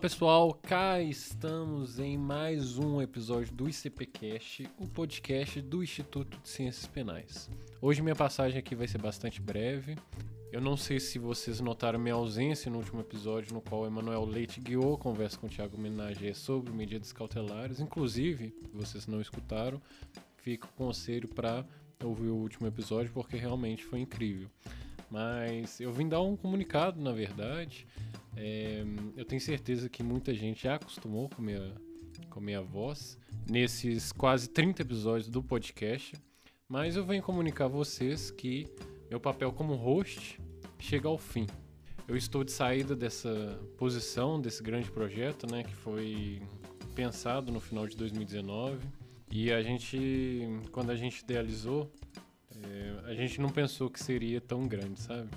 Pessoal, cá estamos em mais um episódio do ICPcast, o podcast do Instituto de Ciências Penais. Hoje minha passagem aqui vai ser bastante breve. Eu não sei se vocês notaram minha ausência no último episódio, no qual Emanuel Leite guiou conversa com o Thiago Menagé sobre medidas cautelares. Inclusive, vocês não escutaram, fica o conselho para ouvir o último episódio, porque realmente foi incrível. Mas eu vim dar um comunicado, na verdade. É, eu tenho certeza que muita gente já acostumou com minha, com minha voz nesses quase 30 episódios do podcast. Mas eu venho comunicar a vocês que meu papel como host chega ao fim. Eu estou de saída dessa posição, desse grande projeto, né, que foi pensado no final de 2019. E a gente, quando a gente idealizou, é, a gente não pensou que seria tão grande, sabe?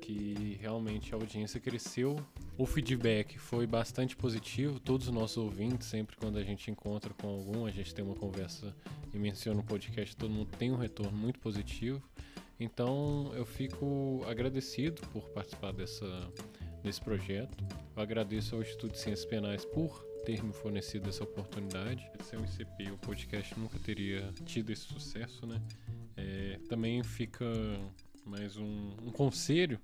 Que realmente a audiência cresceu. O feedback foi bastante positivo. Todos os nossos ouvintes, sempre quando a gente encontra com algum, a gente tem uma conversa e menciona o podcast, todo mundo tem um retorno muito positivo. Então eu fico agradecido por participar dessa, desse projeto. Eu agradeço ao Instituto de Ciências Penais por ter me fornecido essa oportunidade. Sem o ICP, o podcast nunca teria tido esse sucesso, né? É, também fica mais um, um conselho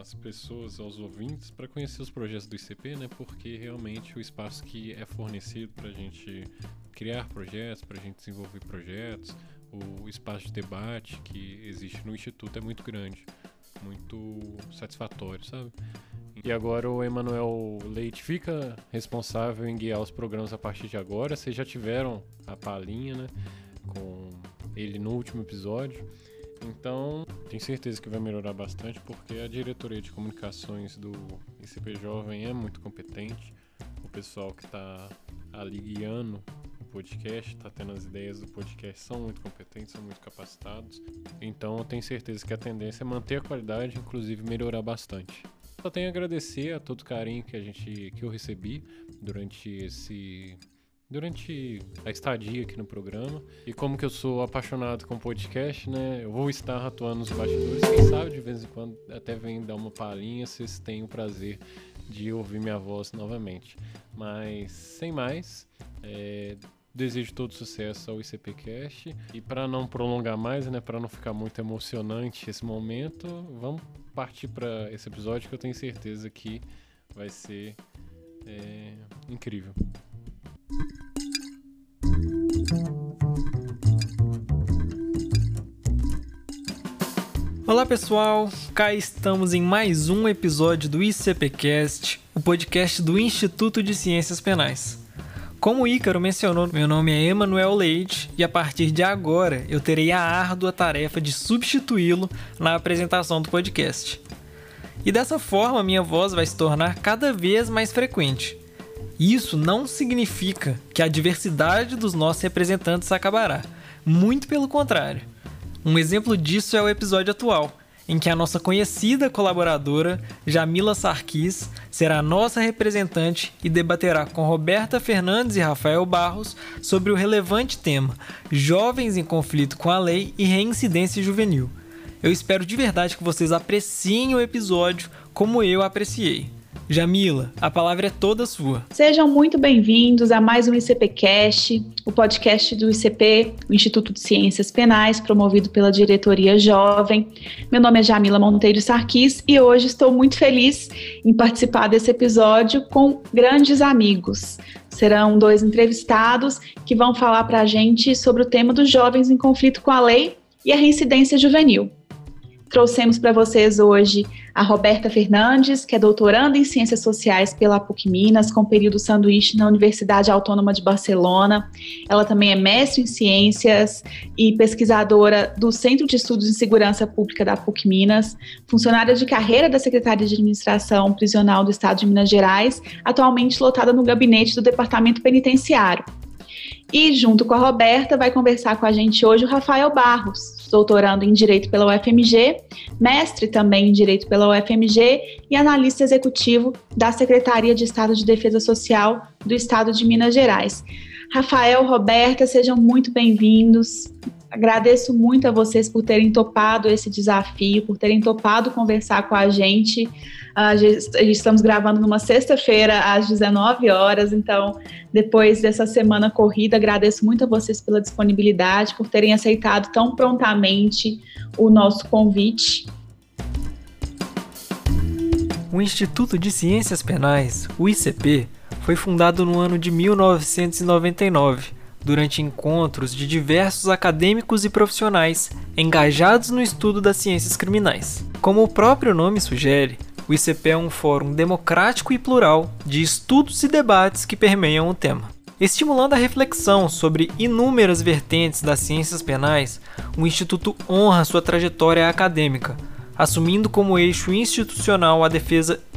às pessoas, aos ouvintes, para conhecer os projetos do ICP, né? Porque realmente o espaço que é fornecido para a gente criar projetos, para a gente desenvolver projetos, o espaço de debate que existe no Instituto é muito grande, muito satisfatório, sabe? E agora o Emanuel Leite fica responsável em guiar os programas a partir de agora. Vocês já tiveram a palhinha, né? Com ele no último episódio. Então, tenho certeza que vai melhorar bastante, porque a diretoria de comunicações do ICP Jovem é muito competente. O pessoal que está ali guiando o podcast, está tendo as ideias do podcast, são muito competentes, são muito capacitados. Então, tenho certeza que a tendência é manter a qualidade, inclusive melhorar bastante. Só tenho a agradecer a todo o carinho que a gente que eu recebi durante esse durante a estadia aqui no programa. E como que eu sou apaixonado com podcast, né? Eu vou estar atuando nos bastidores. Quem sabe de vez em quando até vem dar uma palhinha, vocês têm o prazer de ouvir minha voz novamente. Mas sem mais, é, desejo todo sucesso ao ICPcast. E para não prolongar mais, né, para não ficar muito emocionante esse momento, vamos partir para esse episódio que eu tenho certeza que vai ser é, incrível. Olá pessoal, cá estamos em mais um episódio do ICPcast, o podcast do Instituto de Ciências Penais. Como o Ícaro mencionou, meu nome é Emanuel Leite e a partir de agora eu terei a árdua tarefa de substituí-lo na apresentação do podcast. E dessa forma minha voz vai se tornar cada vez mais frequente. Isso não significa que a diversidade dos nossos representantes acabará, muito pelo contrário. Um exemplo disso é o episódio atual, em que a nossa conhecida colaboradora, Jamila Sarkis, será nossa representante e debaterá com Roberta Fernandes e Rafael Barros sobre o relevante tema Jovens em conflito com a lei e reincidência juvenil. Eu espero de verdade que vocês apreciem o episódio como eu apreciei. Jamila, a palavra é toda sua. Sejam muito bem-vindos a mais um ICPcast, o podcast do ICP, o Instituto de Ciências Penais, promovido pela diretoria jovem. Meu nome é Jamila Monteiro Sarquis e hoje estou muito feliz em participar desse episódio com grandes amigos. Serão dois entrevistados que vão falar para a gente sobre o tema dos jovens em conflito com a lei e a reincidência juvenil. Trouxemos para vocês hoje a Roberta Fernandes, que é doutoranda em Ciências Sociais pela PUC Minas, com período sanduíche na Universidade Autônoma de Barcelona. Ela também é mestre em Ciências e pesquisadora do Centro de Estudos em Segurança Pública da PUC Minas, funcionária de carreira da Secretaria de Administração Prisional do Estado de Minas Gerais, atualmente lotada no gabinete do Departamento Penitenciário. E junto com a Roberta vai conversar com a gente hoje o Rafael Barros, doutorando em Direito pela UFMG, mestre também em Direito pela UFMG e analista executivo da Secretaria de Estado de Defesa Social do Estado de Minas Gerais. Rafael, Roberta, sejam muito bem-vindos. Agradeço muito a vocês por terem topado esse desafio, por terem topado conversar com a gente. Uh, estamos gravando numa sexta-feira às 19 horas, então, depois dessa semana corrida, agradeço muito a vocês pela disponibilidade, por terem aceitado tão prontamente o nosso convite. O Instituto de Ciências Penais, o ICP, foi fundado no ano de 1999 durante encontros de diversos acadêmicos e profissionais engajados no estudo das ciências criminais. Como o próprio nome sugere, o ICP é um fórum democrático e plural de estudos e debates que permeiam o tema. Estimulando a reflexão sobre inúmeras vertentes das ciências penais, o Instituto honra sua trajetória acadêmica, assumindo como eixo institucional a defesa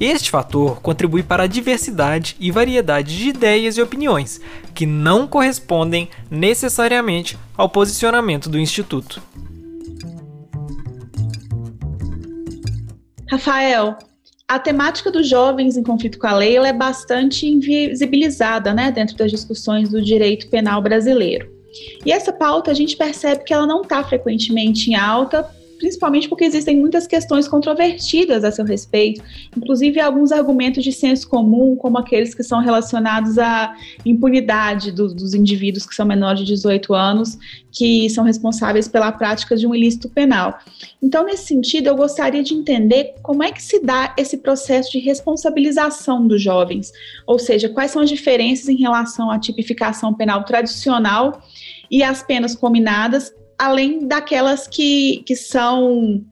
Este fator contribui para a diversidade e variedade de ideias e opiniões, que não correspondem necessariamente ao posicionamento do Instituto. Rafael, a temática dos jovens em conflito com a lei é bastante invisibilizada né, dentro das discussões do direito penal brasileiro. E essa pauta a gente percebe que ela não está frequentemente em alta principalmente porque existem muitas questões controvertidas a seu respeito, inclusive alguns argumentos de senso comum, como aqueles que são relacionados à impunidade do, dos indivíduos que são menores de 18 anos, que são responsáveis pela prática de um ilícito penal. Então, nesse sentido, eu gostaria de entender como é que se dá esse processo de responsabilização dos jovens, ou seja, quais são as diferenças em relação à tipificação penal tradicional e as penas combinadas além daquelas que, que são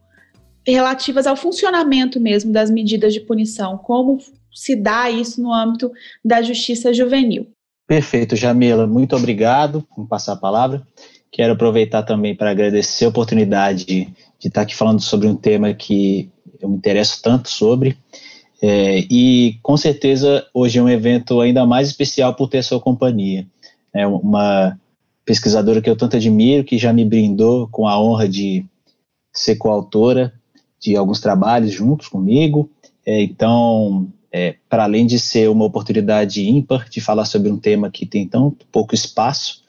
relativas ao funcionamento mesmo das medidas de punição, como se dá isso no âmbito da justiça juvenil. Perfeito, Jamila, muito obrigado por passar a palavra. Quero aproveitar também para agradecer a oportunidade de, de estar aqui falando sobre um tema que eu me interesso tanto sobre. É, e com certeza hoje é um evento ainda mais especial por ter sua companhia. É uma pesquisadora que eu tanto admiro, que já me brindou com a honra de ser coautora de alguns trabalhos juntos comigo. É, então, é, para além de ser uma oportunidade ímpar de falar sobre um tema que tem tão pouco espaço,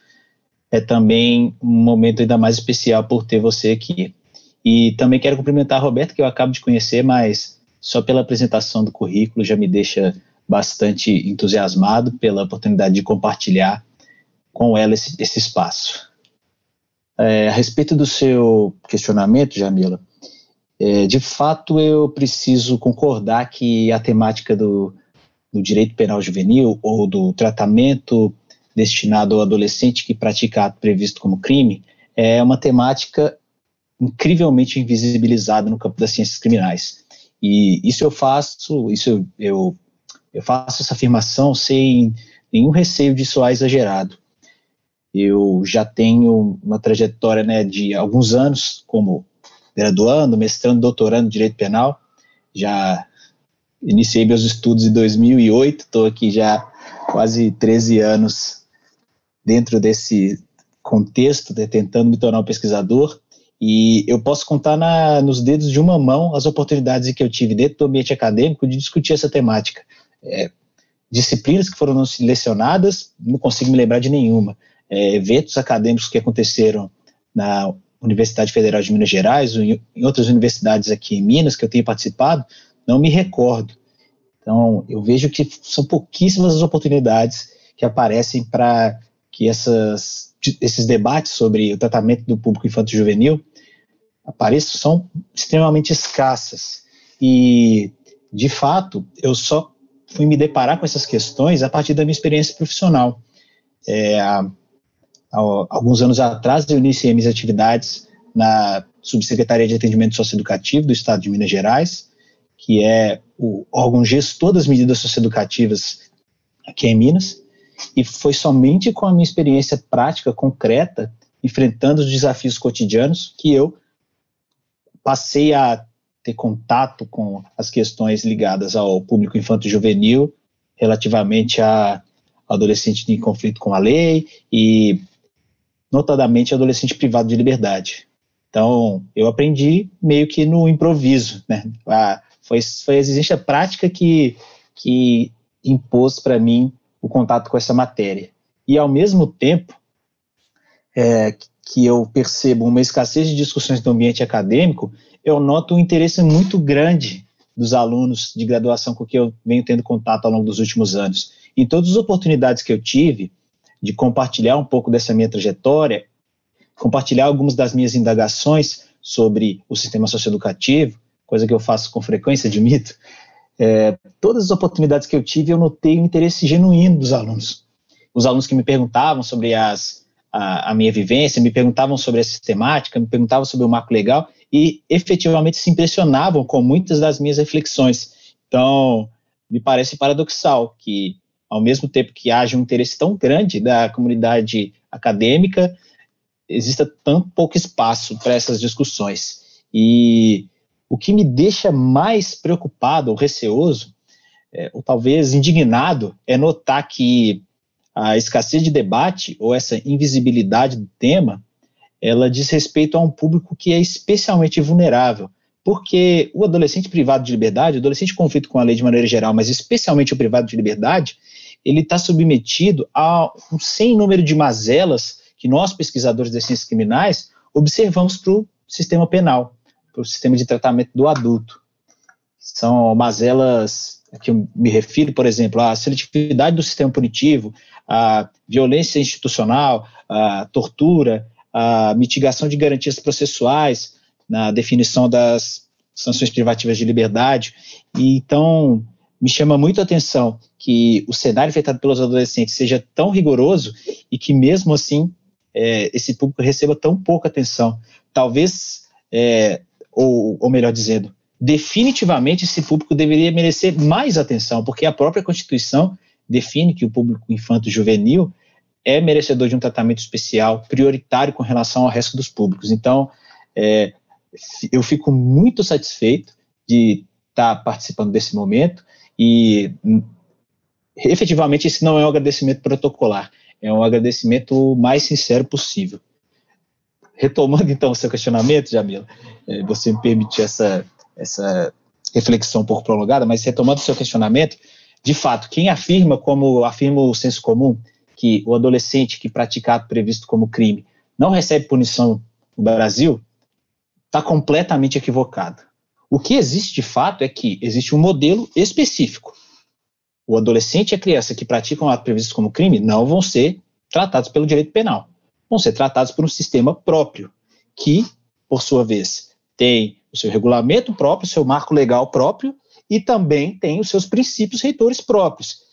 é também um momento ainda mais especial por ter você aqui. E também quero cumprimentar a que eu acabo de conhecer, mas só pela apresentação do currículo já me deixa bastante entusiasmado pela oportunidade de compartilhar com ela esse, esse espaço. É, a respeito do seu questionamento, Jamila, é, de fato eu preciso concordar que a temática do, do direito penal juvenil ou do tratamento destinado ao adolescente que pratica ato previsto como crime é uma temática incrivelmente invisibilizada no campo das ciências criminais. E isso eu faço, isso eu, eu, eu faço essa afirmação sem nenhum receio de soar exagerado. Eu já tenho uma trajetória né, de alguns anos como graduando, mestrando, doutorando em Direito Penal. Já iniciei meus estudos em 2008, estou aqui já quase 13 anos dentro desse contexto, né, tentando me tornar um pesquisador. E eu posso contar na, nos dedos de uma mão as oportunidades que eu tive dentro do ambiente acadêmico de discutir essa temática. É, disciplinas que foram selecionadas, não consigo me lembrar de nenhuma é, eventos acadêmicos que aconteceram na Universidade Federal de Minas Gerais, ou em, em outras universidades aqui em Minas que eu tenho participado, não me recordo. Então, eu vejo que são pouquíssimas as oportunidades que aparecem para que essas, esses debates sobre o tratamento do público infantil juvenil apareçam, são extremamente escassas. E, de fato, eu só fui me deparar com essas questões a partir da minha experiência profissional. É, alguns anos atrás, eu iniciei minhas atividades na Subsecretaria de Atendimento Socioeducativo do Estado de Minas Gerais, que é o órgão gestor das medidas socioeducativas aqui em Minas, e foi somente com a minha experiência prática, concreta, enfrentando os desafios cotidianos, que eu passei a ter contato com as questões ligadas ao público infanto-juvenil, relativamente a adolescente em conflito com a lei e, notadamente, adolescente privado de liberdade. Então, eu aprendi meio que no improviso, né? A, foi, foi a exigência prática que, que impôs para mim o contato com essa matéria. E, ao mesmo tempo, é, que eu percebo uma escassez de discussões no ambiente acadêmico, eu noto um interesse muito grande dos alunos de graduação com que eu venho tendo contato ao longo dos últimos anos. Em todas as oportunidades que eu tive de compartilhar um pouco dessa minha trajetória, compartilhar algumas das minhas indagações sobre o sistema socioeducativo, coisa que eu faço com frequência, admito, é, todas as oportunidades que eu tive, eu notei um interesse genuíno dos alunos. Os alunos que me perguntavam sobre as, a, a minha vivência, me perguntavam sobre a sistemática, me perguntavam sobre o marco legal, e efetivamente se impressionavam com muitas das minhas reflexões. Então, me parece paradoxal que, ao mesmo tempo que haja um interesse tão grande da comunidade acadêmica, exista tão pouco espaço para essas discussões. E o que me deixa mais preocupado ou receoso, é, ou talvez indignado, é notar que a escassez de debate ou essa invisibilidade do tema ela diz respeito a um público que é especialmente vulnerável, porque o adolescente privado de liberdade, o adolescente conflito com a lei de maneira geral, mas especialmente o privado de liberdade, ele está submetido a um sem número de mazelas que nós, pesquisadores das ciências criminais, observamos para o sistema penal, para o sistema de tratamento do adulto. São mazelas que eu me refiro, por exemplo, a seletividade do sistema punitivo, a violência institucional, a tortura, a mitigação de garantias processuais, na definição das sanções privativas de liberdade. E, então, me chama muito a atenção que o cenário afetado pelos adolescentes seja tão rigoroso e que, mesmo assim, é, esse público receba tão pouca atenção. Talvez, é, ou, ou melhor dizendo, definitivamente esse público deveria merecer mais atenção, porque a própria Constituição define que o público infanto-juvenil é merecedor de um tratamento especial, prioritário com relação ao resto dos públicos. Então, é, eu fico muito satisfeito de estar participando desse momento e efetivamente esse não é um agradecimento protocolar, é um agradecimento mais sincero possível. Retomando então o seu questionamento, Jamila, é, você me permitiu essa, essa reflexão um pouco prolongada, mas retomando o seu questionamento, de fato, quem afirma, como afirma o senso comum, que o adolescente que pratica ato previsto como crime não recebe punição no Brasil, está completamente equivocado. O que existe de fato é que existe um modelo específico. O adolescente e a criança que praticam ato previsto como crime não vão ser tratados pelo direito penal. Vão ser tratados por um sistema próprio, que, por sua vez, tem o seu regulamento próprio, o seu marco legal próprio e também tem os seus princípios reitores próprios,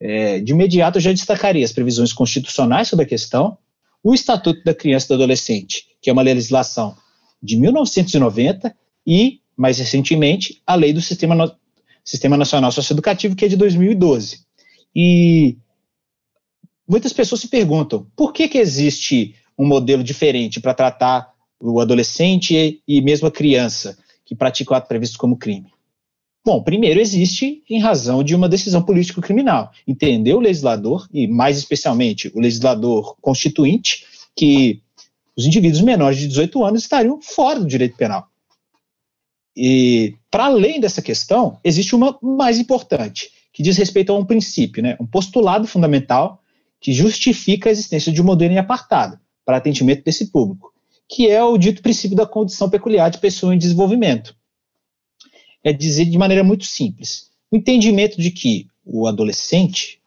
é, de imediato, eu já destacaria as previsões constitucionais sobre a questão, o Estatuto da Criança e do Adolescente, que é uma legislação de 1990, e, mais recentemente, a Lei do Sistema, no Sistema Nacional Socioeducativo, que é de 2012. E muitas pessoas se perguntam por que, que existe um modelo diferente para tratar o adolescente e mesmo a criança que pratica o ato previsto como crime. Bom, primeiro existe em razão de uma decisão político-criminal. Entendeu o legislador, e mais especialmente o legislador constituinte, que os indivíduos menores de 18 anos estariam fora do direito penal. E, para além dessa questão, existe uma mais importante, que diz respeito a um princípio, né, um postulado fundamental que justifica a existência de um modelo em apartado para atendimento desse público, que é o dito princípio da condição peculiar de pessoa em desenvolvimento. É dizer de maneira muito simples: o entendimento de que o adolescente,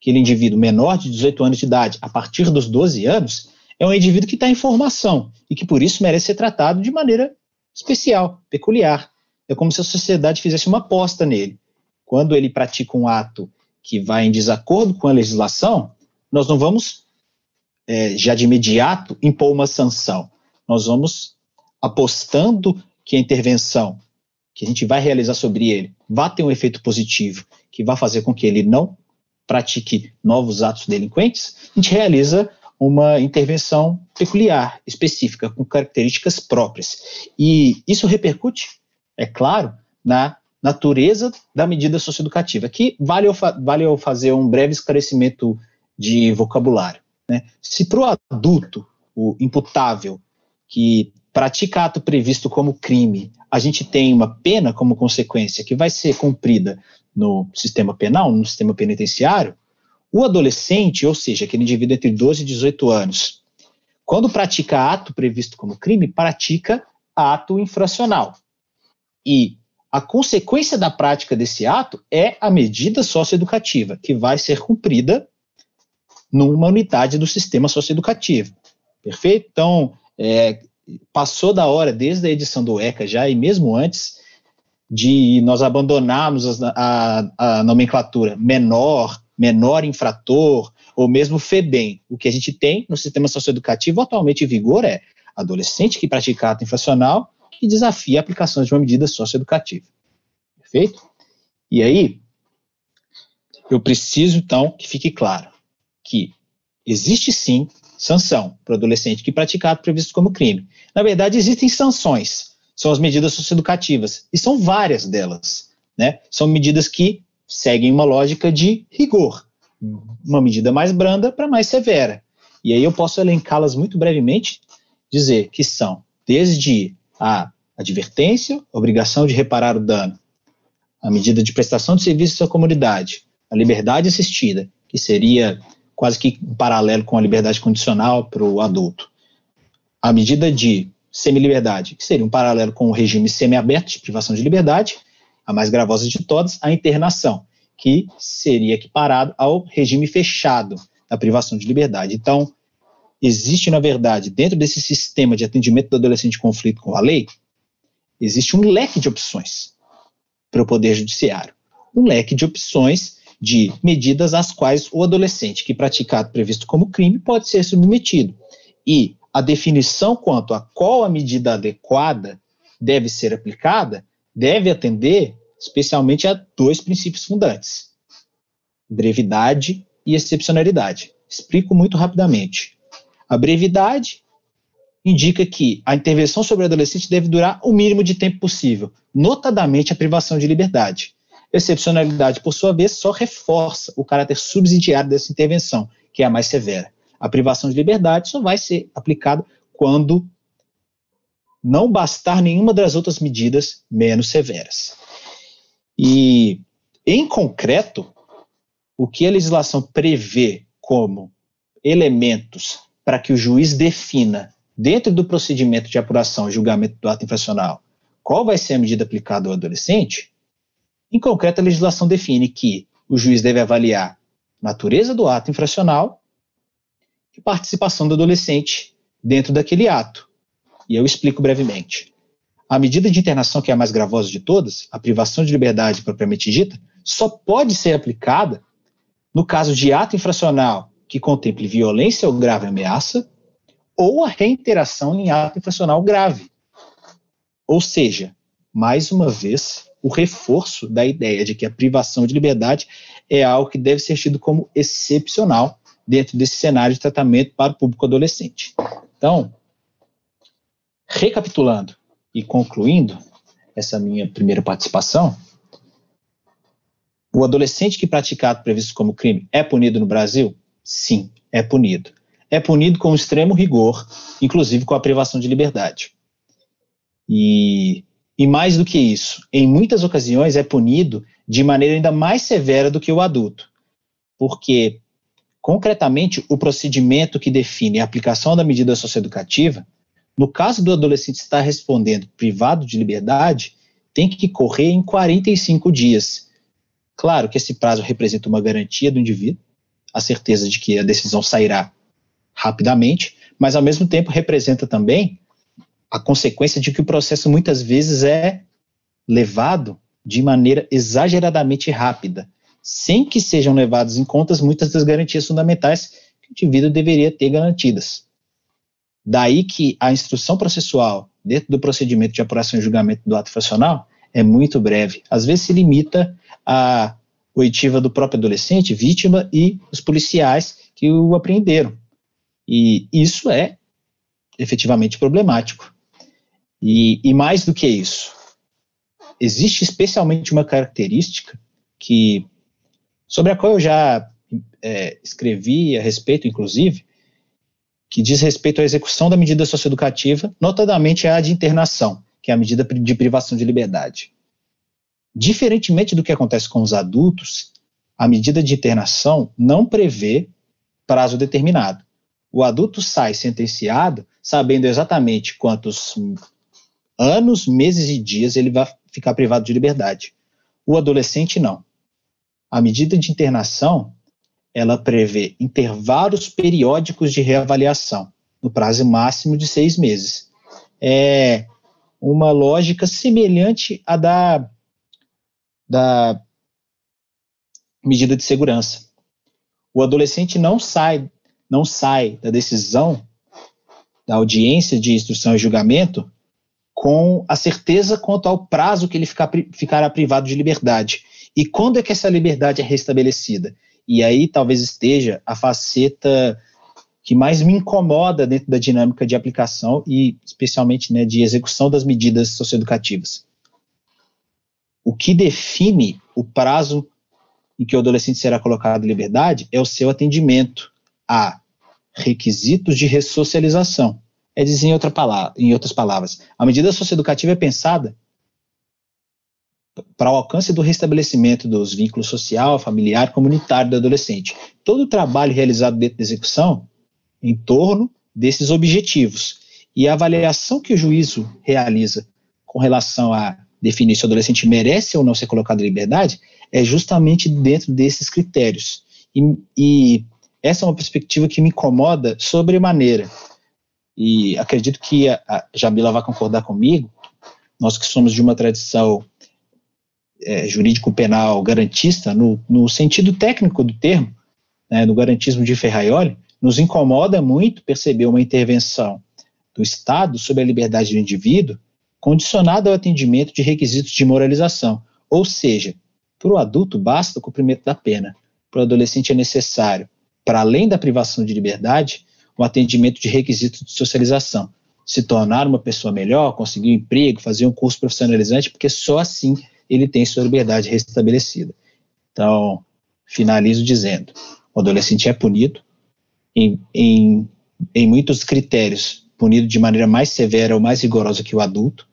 aquele indivíduo menor de 18 anos de idade, a partir dos 12 anos, é um indivíduo que está em formação e que por isso merece ser tratado de maneira especial, peculiar. É como se a sociedade fizesse uma aposta nele. quando ele pratica um ato que vai em desacordo com a legislação, nós não vamos é, já de imediato impor uma sanção. Nós vamos apostando que a intervenção que a gente vai realizar sobre ele vai ter um efeito positivo, que vai fazer com que ele não pratique novos atos delinquentes, a gente realiza uma intervenção peculiar, específica, com características próprias. E isso repercute, é claro, na natureza da medida socioeducativa. Aqui vale eu, vale eu fazer um breve esclarecimento de vocabulário. Né? Se para o adulto, o imputável, que pratica ato previsto como crime, a gente tem uma pena como consequência que vai ser cumprida no sistema penal, no sistema penitenciário, o adolescente, ou seja, aquele indivíduo entre 12 e 18 anos, quando pratica ato previsto como crime, pratica ato infracional. E a consequência da prática desse ato é a medida socioeducativa, que vai ser cumprida numa unidade do sistema socioeducativo. Perfeito? Então, é, passou da hora, desde a edição do ECA já, e mesmo antes, de nós abandonarmos a, a, a nomenclatura menor, menor infrator, ou mesmo FEBEM. O que a gente tem no sistema socioeducativo atualmente em vigor é adolescente que pratica ato infracional e desafia a aplicação de uma medida socioeducativa. Perfeito? E aí, eu preciso, então, que fique claro que existe sim sanção para o adolescente que pratica ato previsto como crime. Na verdade, existem sanções, são as medidas socioeducativas, e são várias delas. Né? São medidas que seguem uma lógica de rigor, uma medida mais branda para mais severa. E aí eu posso elencá-las muito brevemente, dizer que são desde a advertência, obrigação de reparar o dano, a medida de prestação de serviços à comunidade, a liberdade assistida, que seria quase que em paralelo com a liberdade condicional para o adulto. A medida de semi-liberdade, que seria um paralelo com o regime semi-aberto de privação de liberdade, a mais gravosa de todas, a internação, que seria equiparado ao regime fechado da privação de liberdade. Então, existe, na verdade, dentro desse sistema de atendimento do adolescente em conflito com a lei, existe um leque de opções para o Poder Judiciário. Um leque de opções de medidas às quais o adolescente que pratica ato previsto como crime pode ser submetido. E a definição quanto a qual a medida adequada deve ser aplicada deve atender especialmente a dois princípios fundantes: brevidade e excepcionalidade. Explico muito rapidamente. A brevidade indica que a intervenção sobre o adolescente deve durar o mínimo de tempo possível, notadamente a privação de liberdade. Excepcionalidade, por sua vez, só reforça o caráter subsidiário dessa intervenção, que é a mais severa. A privação de liberdade só vai ser aplicada quando não bastar nenhuma das outras medidas menos severas. E, em concreto, o que a legislação prevê como elementos para que o juiz defina, dentro do procedimento de apuração e julgamento do ato infracional, qual vai ser a medida aplicada ao adolescente, em concreto, a legislação define que o juiz deve avaliar natureza do ato infracional e participação do adolescente dentro daquele ato. E eu explico brevemente. A medida de internação que é a mais gravosa de todas, a privação de liberdade propriamente dita, só pode ser aplicada no caso de ato infracional que contemple violência ou grave ameaça ou a reiteração em ato infracional grave. Ou seja, mais uma vez, o reforço da ideia de que a privação de liberdade é algo que deve ser tido como excepcional dentro desse cenário de tratamento para o público adolescente. Então, recapitulando e concluindo essa minha primeira participação, o adolescente que pratica ato previsto como crime é punido no Brasil? Sim, é punido. É punido com extremo rigor, inclusive com a privação de liberdade. E e mais do que isso, em muitas ocasiões é punido de maneira ainda mais severa do que o adulto. Porque, concretamente, o procedimento que define a aplicação da medida socioeducativa, no caso do adolescente estar respondendo privado de liberdade, tem que correr em 45 dias. Claro que esse prazo representa uma garantia do indivíduo, a certeza de que a decisão sairá rapidamente, mas ao mesmo tempo representa também a consequência de que o processo muitas vezes é levado de maneira exageradamente rápida, sem que sejam levadas em conta muitas das garantias fundamentais que o indivíduo deveria ter garantidas. Daí que a instrução processual, dentro do procedimento de apuração e julgamento do ato infracional, é muito breve. Às vezes se limita à oitiva do próprio adolescente, vítima e os policiais que o apreenderam. E isso é efetivamente problemático. E, e mais do que isso, existe especialmente uma característica que sobre a qual eu já é, escrevi a respeito, inclusive, que diz respeito à execução da medida socioeducativa, notadamente a de internação, que é a medida de privação de liberdade. Diferentemente do que acontece com os adultos, a medida de internação não prevê prazo determinado. O adulto sai sentenciado sabendo exatamente quantos anos, meses e dias ele vai ficar privado de liberdade. O adolescente não. A medida de internação, ela prevê intervalos periódicos de reavaliação, no prazo máximo de seis meses. É uma lógica semelhante à da, da medida de segurança. O adolescente não sai, não sai da decisão da audiência de instrução e julgamento com a certeza quanto ao prazo que ele ficar, ficará privado de liberdade. E quando é que essa liberdade é restabelecida? E aí talvez esteja a faceta que mais me incomoda dentro da dinâmica de aplicação e especialmente né, de execução das medidas socioeducativas. O que define o prazo em que o adolescente será colocado em liberdade é o seu atendimento a requisitos de ressocialização é dizer em, outra palavra, em outras palavras, a medida socioeducativa é pensada para o alcance do restabelecimento dos vínculos social, familiar, comunitário do adolescente. Todo o trabalho realizado dentro da execução em torno desses objetivos e a avaliação que o juízo realiza com relação a definir se o adolescente merece ou não ser colocado em liberdade é justamente dentro desses critérios. E, e essa é uma perspectiva que me incomoda sobremaneira, e acredito que a, a Jamila vai concordar comigo, nós que somos de uma tradição é, jurídico-penal garantista, no, no, sentido técnico do termo, né, no garantismo de Ferraioli, nos incomoda muito perceber uma intervenção do Estado sobre a liberdade do indivíduo condicionada ao atendimento de requisitos de moralização, ou seja, para o adulto basta o cumprimento da pena, para o adolescente é necessário, para além da privação de liberdade, o atendimento de requisitos de socialização. Se tornar uma pessoa melhor, conseguir um emprego, fazer um curso profissionalizante, porque só assim ele tem sua liberdade restabelecida. Então, finalizo dizendo: o adolescente é punido, em, em, em muitos critérios, punido de maneira mais severa ou mais rigorosa que o adulto,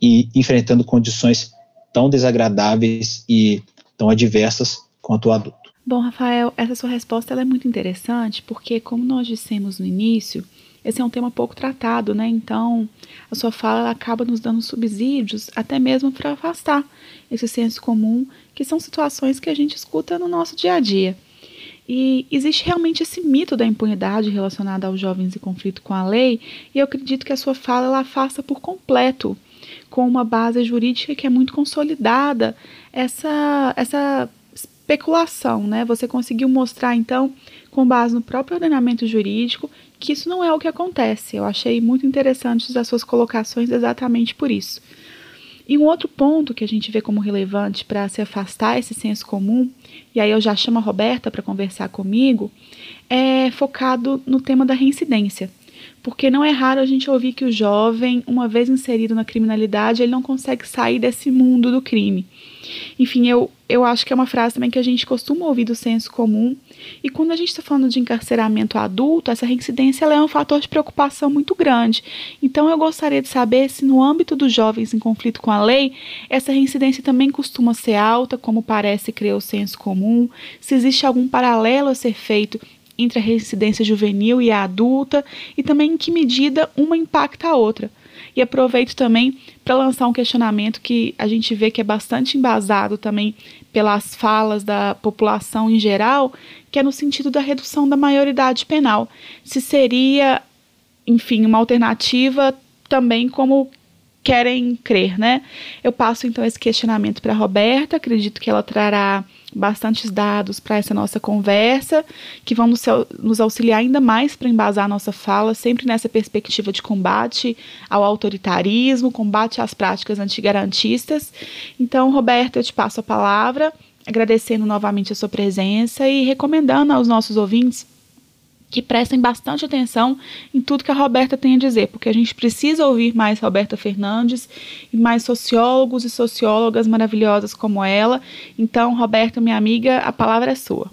e enfrentando condições tão desagradáveis e tão adversas quanto o adulto. Bom, Rafael, essa sua resposta é muito interessante porque, como nós dissemos no início, esse é um tema pouco tratado, né? Então, a sua fala acaba nos dando subsídios, até mesmo para afastar esse senso comum, que são situações que a gente escuta no nosso dia a dia. E existe realmente esse mito da impunidade relacionada aos jovens em conflito com a lei, e eu acredito que a sua fala ela afasta por completo, com uma base jurídica que é muito consolidada, essa, essa especulação, né? Você conseguiu mostrar, então, com base no próprio ordenamento jurídico, que isso não é o que acontece. Eu achei muito interessantes as suas colocações exatamente por isso. E um outro ponto que a gente vê como relevante para se afastar esse senso comum, e aí eu já chamo a Roberta para conversar comigo, é focado no tema da reincidência. Porque não é raro a gente ouvir que o jovem, uma vez inserido na criminalidade, ele não consegue sair desse mundo do crime. Enfim, eu, eu acho que é uma frase também que a gente costuma ouvir do senso comum. E quando a gente está falando de encarceramento adulto, essa reincidência é um fator de preocupação muito grande. Então, eu gostaria de saber se, no âmbito dos jovens em conflito com a lei, essa reincidência também costuma ser alta, como parece crer o senso comum, se existe algum paralelo a ser feito entre a reincidência juvenil e a adulta, e também em que medida uma impacta a outra. E aproveito também para lançar um questionamento que a gente vê que é bastante embasado também pelas falas da população em geral, que é no sentido da redução da maioridade penal. Se seria, enfim, uma alternativa também como querem crer, né? Eu passo então esse questionamento para Roberta, acredito que ela trará bastantes dados para essa nossa conversa, que vão nos auxiliar ainda mais para embasar a nossa fala, sempre nessa perspectiva de combate ao autoritarismo, combate às práticas antigarantistas. Então, Roberta, eu te passo a palavra, agradecendo novamente a sua presença e recomendando aos nossos ouvintes que prestem bastante atenção em tudo que a Roberta tem a dizer, porque a gente precisa ouvir mais Roberta Fernandes e mais sociólogos e sociólogas maravilhosas como ela. Então, Roberta, minha amiga, a palavra é sua.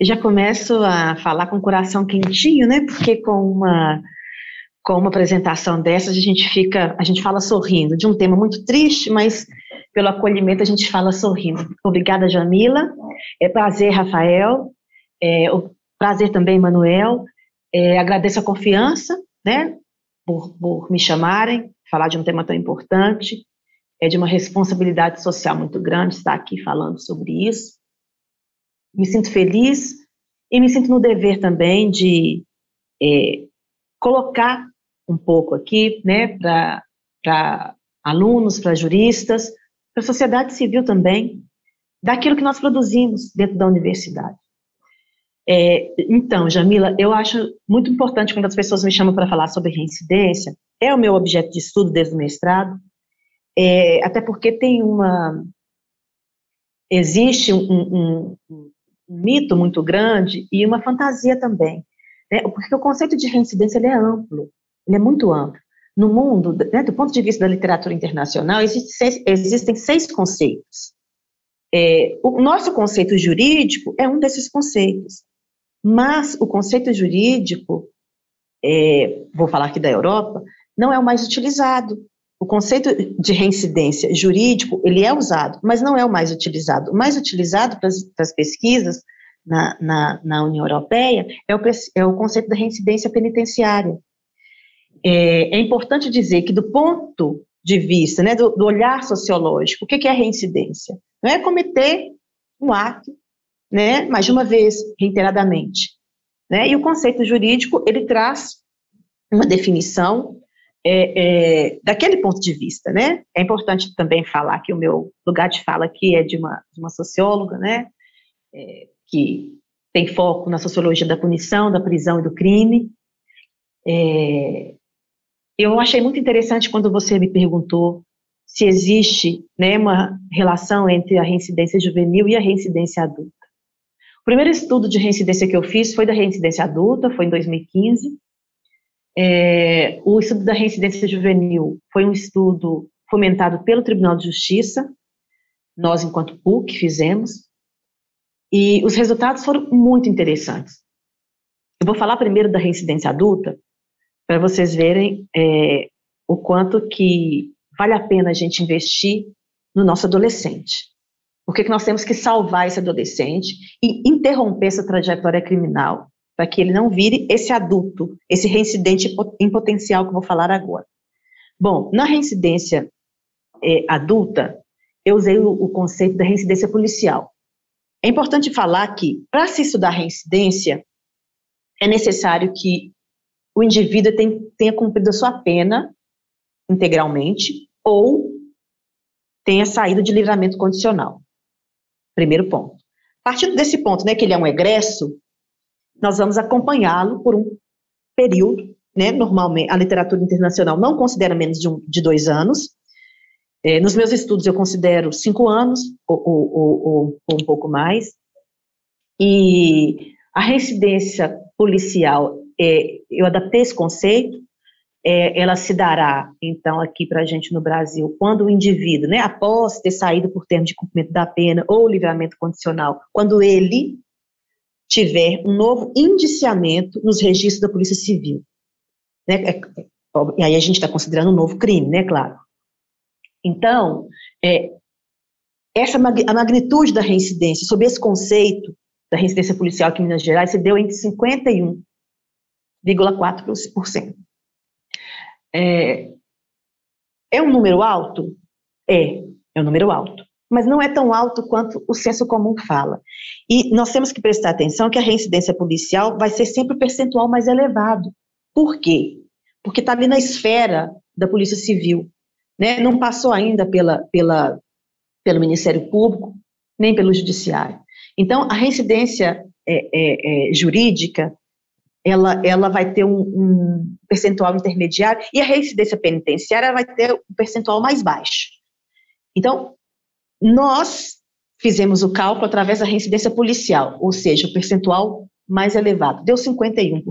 Já começo a falar com o coração quentinho, né? Porque com uma com uma apresentação dessas a gente fica, a gente fala sorrindo de um tema muito triste, mas pelo acolhimento a gente fala sorrindo. Obrigada, Jamila. É prazer, Rafael. É, Prazer também, Manuel. É, agradeço a confiança, né, por, por me chamarem, falar de um tema tão importante. É de uma responsabilidade social muito grande estar aqui falando sobre isso. Me sinto feliz e me sinto no dever também de é, colocar um pouco aqui, né, para alunos, para juristas, para a sociedade civil também, daquilo que nós produzimos dentro da universidade. É, então, Jamila, eu acho muito importante quando as pessoas me chamam para falar sobre reincidência, é o meu objeto de estudo desde o mestrado, é, até porque tem uma. Existe um, um, um, mito muito grande e uma fantasia também, né, porque o conceito de reincidência ele é amplo, ele é muito amplo. No mundo, né, do ponto de vista da literatura internacional, existe seis, existem seis conceitos. É, o nosso conceito jurídico é um desses conceitos. Mas o conceito jurídico, é, vou falar aqui da Europa, não é o mais utilizado. O conceito de reincidência jurídico, ele é usado, mas não é o mais utilizado. O mais utilizado para as pesquisas na, na, na, União Europeia é o, é o conceito da reincidência penitenciária. É, é, importante dizer que, do ponto de vista, né, do, do olhar sociológico, o que, que é reincidência? Não é cometer um ato né, mais de uma vez, reiteradamente. Né? E o conceito jurídico, ele traz uma definição é, é, daquele ponto de vista, né? É importante também falar que o meu lugar de fala aqui é de uma, de uma socióloga, né? É, que tem foco na sociologia da punição, da prisão e do crime. É, eu achei muito interessante quando você me perguntou se existe né, uma relação entre a reincidência juvenil e a reincidência adulta. O primeiro estudo de reincidência que eu fiz foi da reincidência adulta, foi em 2015. É, o estudo da reincidência juvenil foi um estudo fomentado pelo Tribunal de Justiça, nós, enquanto PUC, fizemos, e os resultados foram muito interessantes. Eu vou falar primeiro da reincidência adulta, para vocês verem é, o quanto que vale a pena a gente investir no nosso adolescente. Por que, nós temos que salvar esse adolescente e interromper essa trajetória criminal para que ele não vire esse adulto, esse reincidente em potencial que eu vou falar agora? Bom, na reincidência é, adulta, eu usei o, o conceito da reincidência policial. É importante falar que, para se estudar reincidência, é necessário que o indivíduo tenha, tenha cumprido a sua pena integralmente ou tenha saído de livramento condicional. Primeiro ponto. Partindo desse ponto, né, que ele é um egresso, nós vamos acompanhá-lo por um período, né, normalmente, a literatura internacional não considera menos de, um, de dois anos, é, nos meus estudos eu considero cinco anos, ou, ou, ou, ou um pouco mais, e a residência policial, é, eu adaptei esse conceito é, ela se dará, então, aqui para a gente no Brasil, quando o indivíduo, né, após ter saído por termo de cumprimento da pena ou livramento condicional, quando ele tiver um novo indiciamento nos registros da Polícia Civil. Né, é, é, e aí a gente está considerando um novo crime, né, claro. Então, é, essa a magnitude da reincidência, sob esse conceito da reincidência policial aqui em Minas Gerais, se deu entre 51,4%. É, é um número alto? É, é um número alto. Mas não é tão alto quanto o senso comum fala. E nós temos que prestar atenção que a reincidência policial vai ser sempre o percentual mais elevado. Por quê? Porque está ali na esfera da Polícia Civil. né, não passou ainda pela, pela, pelo Ministério Público, nem pelo Judiciário. Então, a reincidência é, é, é, jurídica, ela, ela vai ter um, um, percentual intermediário, e a reincidência penitenciária vai ter um percentual mais baixo. Então, nós fizemos o cálculo através da reincidência policial, ou seja, o percentual mais elevado, deu 51%.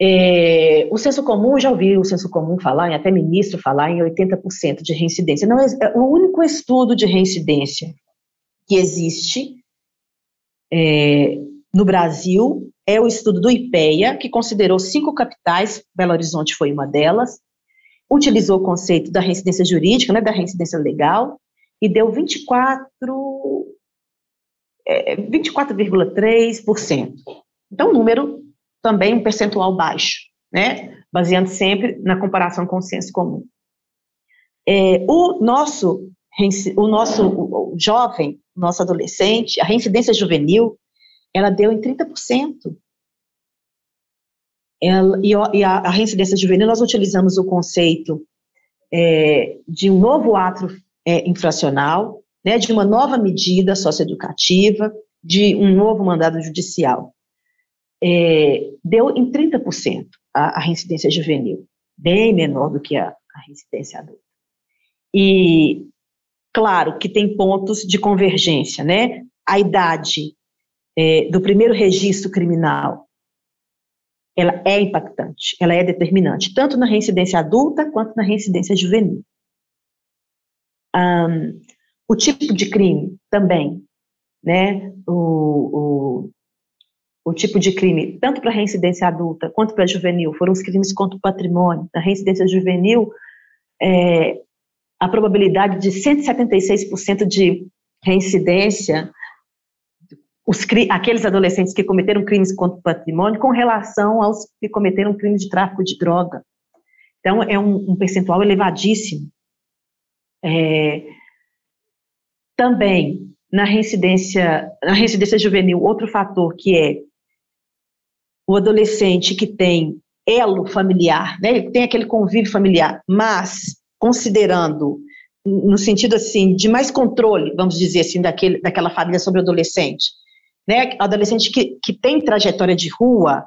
É, o senso comum, já ouvi o senso comum falar, até ministro falar em 80% de reincidência. Não, é, é o único estudo de reincidência que existe é, no Brasil é o estudo do IPEA, que considerou cinco capitais, Belo Horizonte foi uma delas, utilizou o conceito da reincidência jurídica, né, da reincidência legal, e deu 24, é, 24,3%. Então, número também um percentual baixo, né? Baseando sempre na comparação com o senso comum. É, o nosso, o nosso o jovem, nosso adolescente, a reincidência juvenil, ela deu em 30%. Ela, e, e a, a, reincidência juvenil, nós utilizamos o conceito é, de um novo ato é, infracional, né, de uma nova medida socioeducativa, de um novo mandado judicial é, deu em 30% a, a reincidência juvenil, bem menor do que a, a reincidência adulta. E, claro, que tem pontos de convergência, né? A idade é, do primeiro registro criminal, ela é impactante, ela é determinante, tanto na reincidência adulta quanto na reincidência juvenil. Um, o tipo de crime também, né? O, o, o tipo de crime, tanto para reincidência adulta quanto para juvenil, foram os crimes contra o patrimônio. Na reincidência juvenil, é, a probabilidade de 176% de reincidência, os, aqueles adolescentes que cometeram crimes contra o patrimônio, com relação aos que cometeram crimes de tráfico de droga. Então, é um, um percentual elevadíssimo. É, também, na reincidência, na reincidência juvenil, outro fator que é o adolescente que tem elo familiar, né, tem aquele convívio familiar, mas considerando no sentido assim de mais controle, vamos dizer assim, daquele, daquela família sobre o adolescente, né, adolescente que, que tem trajetória de rua,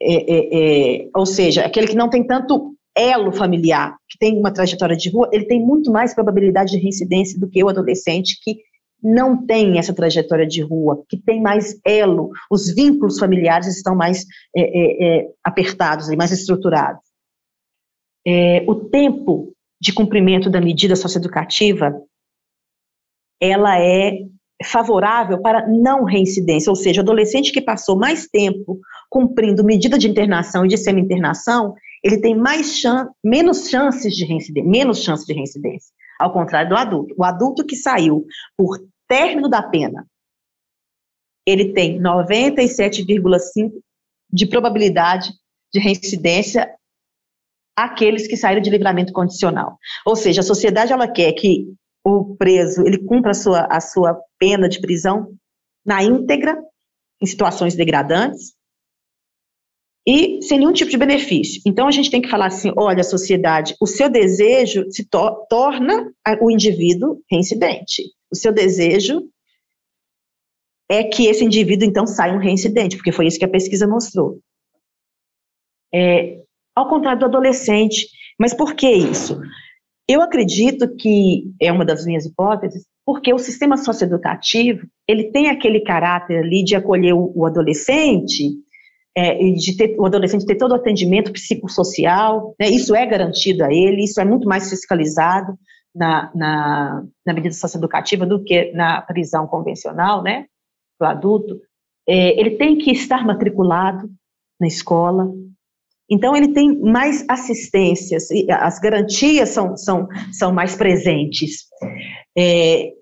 é, é, é, ou seja, aquele que não tem tanto elo familiar, que tem uma trajetória de rua, ele tem muito mais probabilidade de reincidência do que o adolescente que não tem essa trajetória de rua, que tem mais elo, os vínculos familiares estão mais é, é, é, apertados e mais estruturados. O tempo de cumprimento da medida socioeducativa, ela é favorável para não reincidência, ou seja, adolescente que passou mais tempo cumprindo medida de internação e de semi-internação, ele tem mais chan menos chances de reincidência, menos chances de reincidência. Ao contrário do adulto. O adulto que saiu por término da pena, ele tem 97,5% de probabilidade de reincidência aqueles que saíram de livramento condicional. Ou seja, a sociedade ela quer que o preso ele cumpra a sua, a sua pena de prisão na íntegra, em situações degradantes, e sem nenhum tipo de benefício. Então a gente tem que falar assim: olha, sociedade, o seu desejo se to torna o indivíduo reincidente. O seu desejo é que esse indivíduo então saia um reincidente, porque foi isso que a pesquisa mostrou. É, ao contrário do adolescente. Mas por que isso? Eu acredito que é uma das minhas hipóteses, porque o sistema socioeducativo ele tem aquele caráter ali de acolher o, adolescente é, de ter, o adolescente ter todo o atendimento psicossocial, né, isso é garantido a ele, isso é muito mais fiscalizado na, na, na medida socioeducativa do que na prisão convencional, né, do adulto. É, ele tem que estar matriculado na escola, então ele tem mais assistências, as garantias são, são, são mais presentes. É,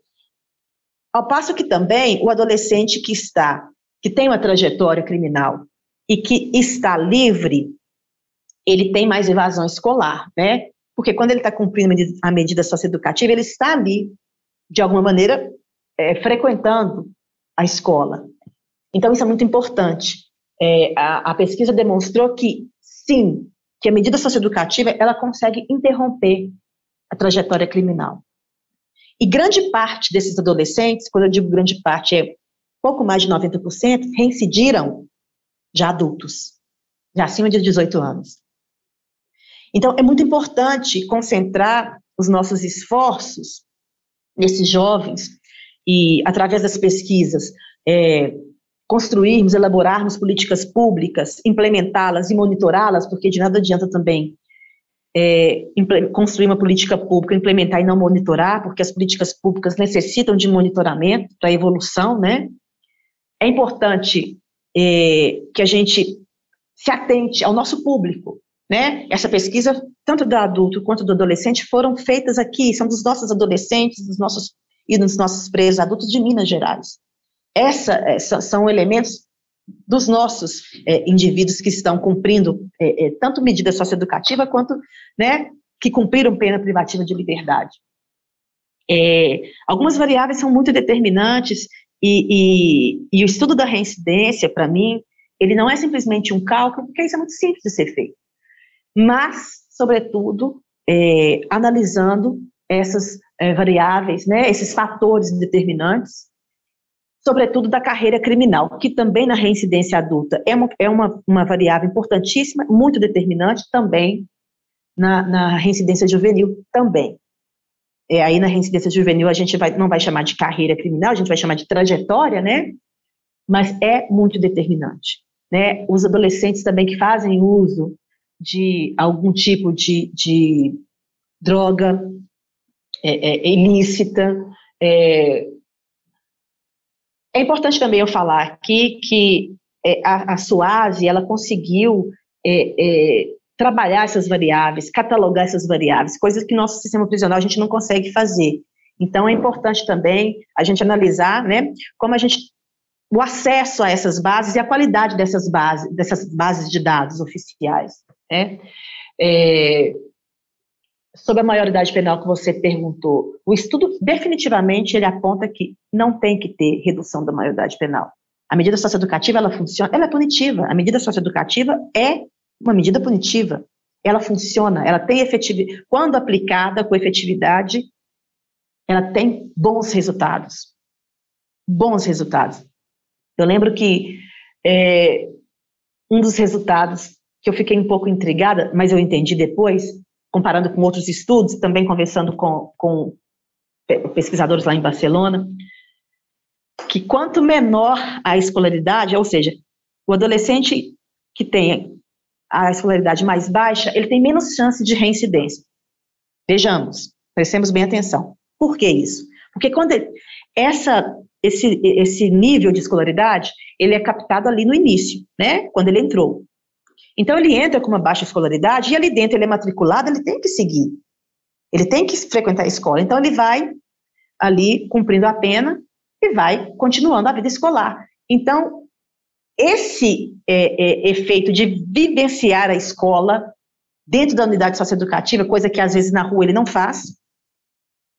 ao passo que também o adolescente que está, que tem uma trajetória criminal, e que está livre, ele tem mais evasão escolar, né? Porque quando ele está cumprindo a medida socioeducativa, ele está ali, de alguma maneira, é, frequentando a escola. Então, isso é muito importante. É, a, a, pesquisa demonstrou que, sim, que a medida socioeducativa ela consegue interromper a trajetória criminal. E grande parte desses adolescentes, quando eu digo grande parte, é pouco mais de 90%, reincidiram já adultos, já acima de 18 anos. Então, é muito importante concentrar os nossos esforços nesses jovens e, através das pesquisas, é, construirmos, elaborarmos políticas públicas, implementá-las e monitorá-las, porque de nada adianta também é, construir uma política pública, implementar e não monitorar, porque as políticas públicas necessitam de monitoramento para evolução, né? É importante é, que a gente se atente ao nosso público, né? Essa pesquisa, tanto do adulto quanto do adolescente, foram feitas aqui, são dos nossos adolescentes, dos nossos e dos nossos presos adultos de Minas Gerais. Essa, essa são elementos dos nossos é, indivíduos que estão cumprindo é, é, tanto medida socioeducativa quanto, né, que cumpriram pena privativa de liberdade. É, algumas variáveis são muito determinantes e, e, e o estudo da reincidência, para mim, ele não é simplesmente um cálculo, porque isso é muito simples de ser feito, mas, sobretudo, é, analisando essas é, variáveis, né, esses fatores determinantes, sobretudo da carreira criminal, que também na reincidência adulta é uma, é uma, uma variável importantíssima, muito determinante também na, na reincidência juvenil também. É, aí na reincidência juvenil a gente vai, não vai chamar de carreira criminal, a gente vai chamar de trajetória, né? Mas é muito determinante. Né? Os adolescentes também que fazem uso de algum tipo de, de droga é, é, ilícita, é, é importante também eu falar aqui que é, a, a SUASE, ela conseguiu é, é, trabalhar essas variáveis, catalogar essas variáveis, coisas que nosso sistema prisional a gente não consegue fazer. Então, é importante também a gente analisar, né, como a gente, o acesso a essas bases e a qualidade dessas bases, dessas bases de dados oficiais, né. É, sobre a maioridade penal que você perguntou, o estudo definitivamente ele aponta que não tem que ter redução da maioridade penal. A medida socioeducativa, ela funciona, ela é punitiva. A medida socioeducativa é uma medida punitiva. Ela funciona, ela tem efetividade. Quando aplicada com efetividade, ela tem bons resultados. Bons resultados. Eu lembro que é, um dos resultados que eu fiquei um pouco intrigada, mas eu entendi depois, comparando com outros estudos, também conversando com, com pesquisadores lá em Barcelona, que quanto menor a escolaridade, ou seja, o adolescente que tem a escolaridade mais baixa, ele tem menos chance de reincidência. Vejamos, prestemos bem atenção. Por que isso? Porque quando ele, essa, esse, esse nível de escolaridade, ele é captado ali no início, né? Quando ele entrou. Então, ele entra com uma baixa escolaridade e ali dentro ele é matriculado, ele tem que seguir. Ele tem que frequentar a escola. Então, ele vai ali cumprindo a pena e vai continuando a vida escolar. Então, esse é, é, efeito de vivenciar a escola dentro da unidade socioeducativa, coisa que às vezes na rua ele não faz,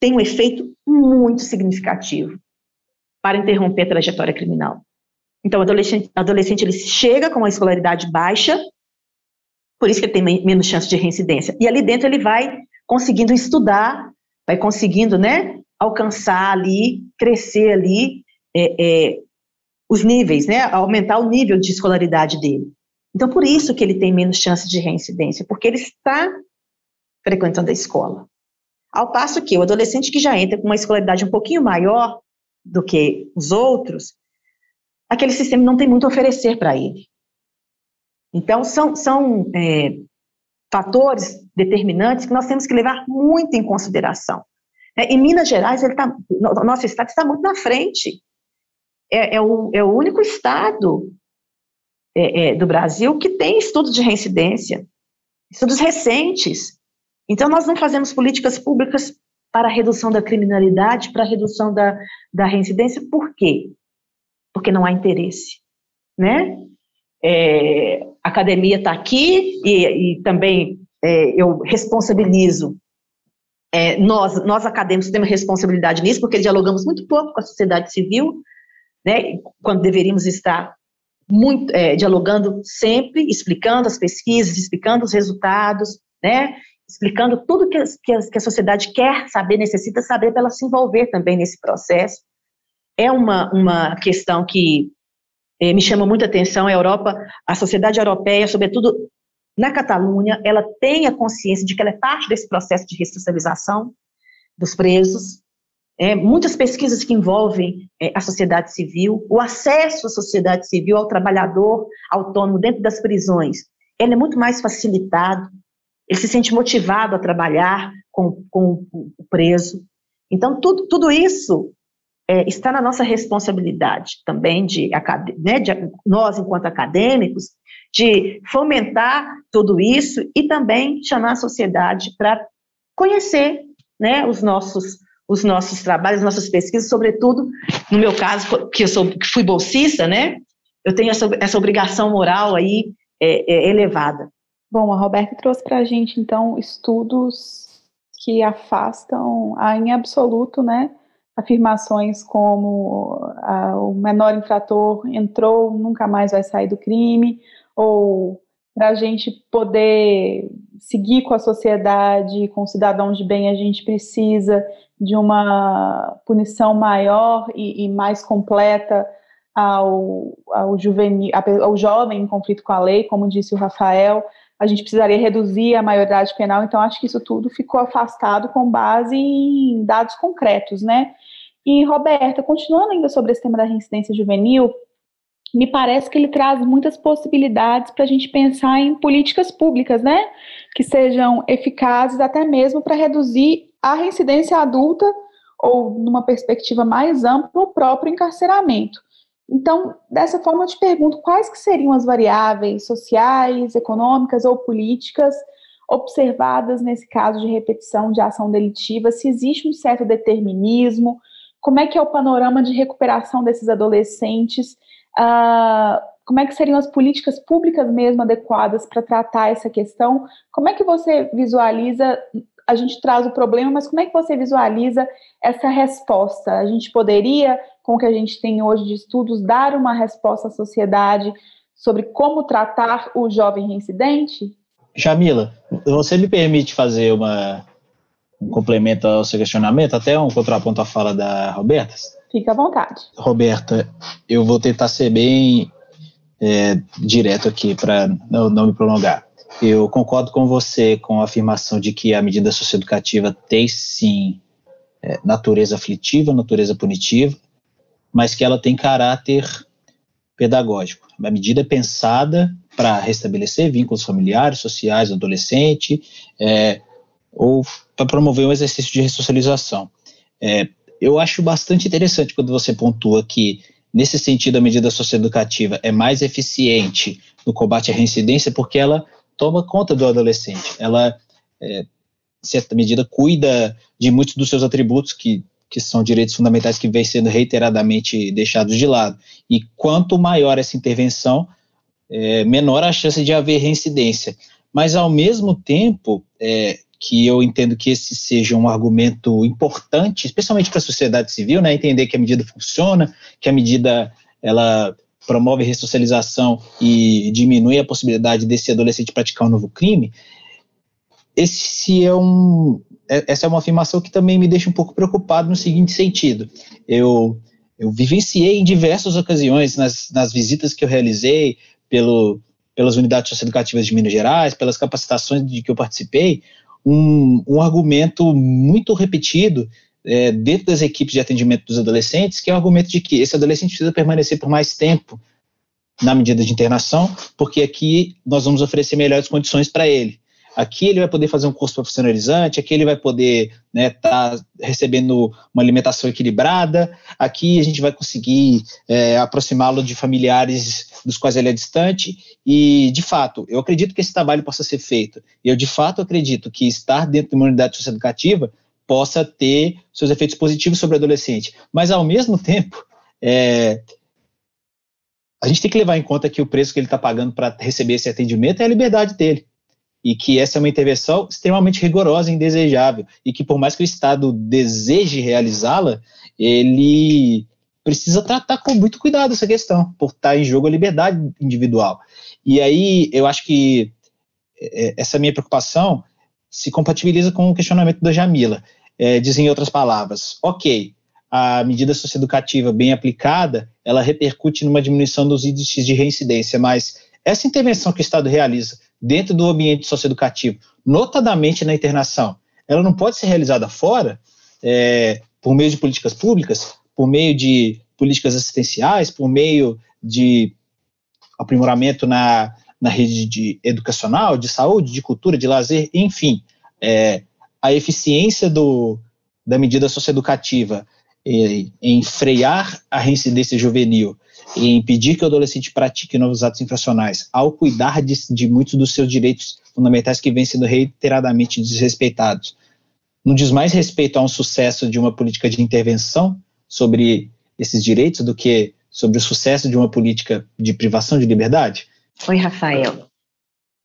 tem um efeito muito significativo para interromper a trajetória criminal. Então, o adolescente, adolescente ele chega com uma escolaridade baixa, por isso que ele tem menos chance de reincidência. E ali dentro ele vai conseguindo estudar, vai conseguindo, né, alcançar ali, crescer ali é, é, os níveis, né, aumentar o nível de escolaridade dele. Então, por isso que ele tem menos chance de reincidência, porque ele está frequentando a escola. Ao passo que o adolescente que já entra com uma escolaridade um pouquinho maior do que os outros, aquele sistema não tem muito a oferecer para ele. Então, são, são é, fatores determinantes que nós temos que levar muito em consideração. É, em Minas Gerais, ele tá, nosso estado está muito na frente. É, é, o, é o único estado é, é, do Brasil que tem estudos de reincidência, estudos recentes. Então, nós não fazemos políticas públicas para a redução da criminalidade, para a redução da, da reincidência, por quê? Porque não há interesse, né? É, a academia está aqui e, e também é, eu responsabilizo é, nós, nós acadêmicos temos responsabilidade nisso, porque dialogamos muito pouco com a sociedade civil, né, quando deveríamos estar muito, é, dialogando sempre, explicando as pesquisas, explicando os resultados, né? explicando tudo que, que, a, que a sociedade quer saber, necessita saber para ela se envolver também nesse processo. É uma, uma questão que eh, me chama muita atenção, a Europa, a sociedade europeia, sobretudo na Catalunha, ela tem a consciência de que ela é parte desse processo de ressocialização dos presos, é, muitas pesquisas que envolvem é, a sociedade civil, o acesso à sociedade civil ao trabalhador autônomo dentro das prisões, ele é muito mais facilitado, ele se sente motivado a trabalhar com, com o preso. Então, tudo, tudo isso é, está na nossa responsabilidade também, de, né, de nós, enquanto acadêmicos, de fomentar tudo isso e também chamar a sociedade para conhecer né, os nossos os nossos trabalhos, nossas pesquisas, sobretudo, no meu caso, que eu sou, que fui bolsista, né, eu tenho essa, essa obrigação moral aí é, é, elevada. Bom, a Roberta trouxe para a gente, então, estudos que afastam, a, em absoluto, né, afirmações como a, o menor infrator entrou, nunca mais vai sair do crime, ou para a gente poder seguir com a sociedade, com cidadãos de bem, a gente precisa de uma punição maior e, e mais completa ao, ao, juvenil, ao jovem em conflito com a lei, como disse o Rafael, a gente precisaria reduzir a maioridade penal, então acho que isso tudo ficou afastado com base em dados concretos, né? E, Roberta, continuando ainda sobre esse tema da reincidência juvenil, me parece que ele traz muitas possibilidades para a gente pensar em políticas públicas, né? Que sejam eficazes até mesmo para reduzir a reincidência adulta ou, numa perspectiva mais ampla, o próprio encarceramento. Então, dessa forma, eu te pergunto quais que seriam as variáveis sociais, econômicas ou políticas observadas nesse caso de repetição de ação delitiva, se existe um certo determinismo, como é que é o panorama de recuperação desses adolescentes, uh, como é que seriam as políticas públicas mesmo adequadas para tratar essa questão, como é que você visualiza a gente traz o problema, mas como é que você visualiza essa resposta? A gente poderia, com o que a gente tem hoje de estudos, dar uma resposta à sociedade sobre como tratar o jovem reincidente? Jamila, você me permite fazer uma, um complemento ao seu questionamento, até um contraponto à fala da Roberta? Fica à vontade. Roberta, eu vou tentar ser bem é, direto aqui para não, não me prolongar. Eu concordo com você com a afirmação de que a medida socioeducativa tem sim é, natureza aflitiva, natureza punitiva, mas que ela tem caráter pedagógico. A medida é pensada para restabelecer vínculos familiares, sociais, adolescente, é, ou para promover um exercício de ressocialização. É, eu acho bastante interessante quando você pontua que, nesse sentido, a medida socioeducativa é mais eficiente no combate à reincidência, porque ela toma conta do adolescente. Ela, é, em certa medida, cuida de muitos dos seus atributos que, que são direitos fundamentais que vêm sendo reiteradamente deixados de lado. E quanto maior essa intervenção, é, menor a chance de haver reincidência. Mas, ao mesmo tempo, é, que eu entendo que esse seja um argumento importante, especialmente para a sociedade civil, né, entender que a medida funciona, que a medida ela promove ressocialização e diminui a possibilidade desse adolescente praticar um novo crime, esse é um, é, essa é uma afirmação que também me deixa um pouco preocupado no seguinte sentido. Eu, eu vivenciei em diversas ocasiões, nas, nas visitas que eu realizei pelo, pelas unidades socioeducativas de Minas Gerais, pelas capacitações de que eu participei, um, um argumento muito repetido é, dentro das equipes de atendimento dos adolescentes, que é o argumento de que esse adolescente precisa permanecer por mais tempo na medida de internação, porque aqui nós vamos oferecer melhores condições para ele. Aqui ele vai poder fazer um curso profissionalizante, aqui ele vai poder estar né, tá recebendo uma alimentação equilibrada, aqui a gente vai conseguir é, aproximá-lo de familiares dos quais ele é distante, e de fato, eu acredito que esse trabalho possa ser feito. Eu de fato acredito que estar dentro de uma unidade socioeducativa possa ter seus efeitos positivos sobre o adolescente. Mas, ao mesmo tempo, é, a gente tem que levar em conta que o preço que ele está pagando para receber esse atendimento é a liberdade dele. E que essa é uma intervenção extremamente rigorosa e indesejável. E que, por mais que o Estado deseje realizá-la, ele precisa tratar com muito cuidado essa questão, por estar em jogo a liberdade individual. E aí eu acho que é, essa minha preocupação se compatibiliza com o questionamento da Jamila. É, diz em outras palavras, ok, a medida socioeducativa bem aplicada, ela repercute numa diminuição dos índices de reincidência, mas essa intervenção que o Estado realiza dentro do ambiente socioeducativo, notadamente na internação, ela não pode ser realizada fora, é, por meio de políticas públicas, por meio de políticas assistenciais, por meio de aprimoramento na, na rede de educacional, de saúde, de cultura, de lazer, enfim. É, a eficiência do, da medida socioeducativa em, em frear a reincidência juvenil e impedir que o adolescente pratique novos atos infracionais, ao cuidar de, de muitos dos seus direitos fundamentais que vêm sendo reiteradamente desrespeitados, não diz mais respeito a um sucesso de uma política de intervenção sobre esses direitos do que sobre o sucesso de uma política de privação de liberdade? Oi, Rafael.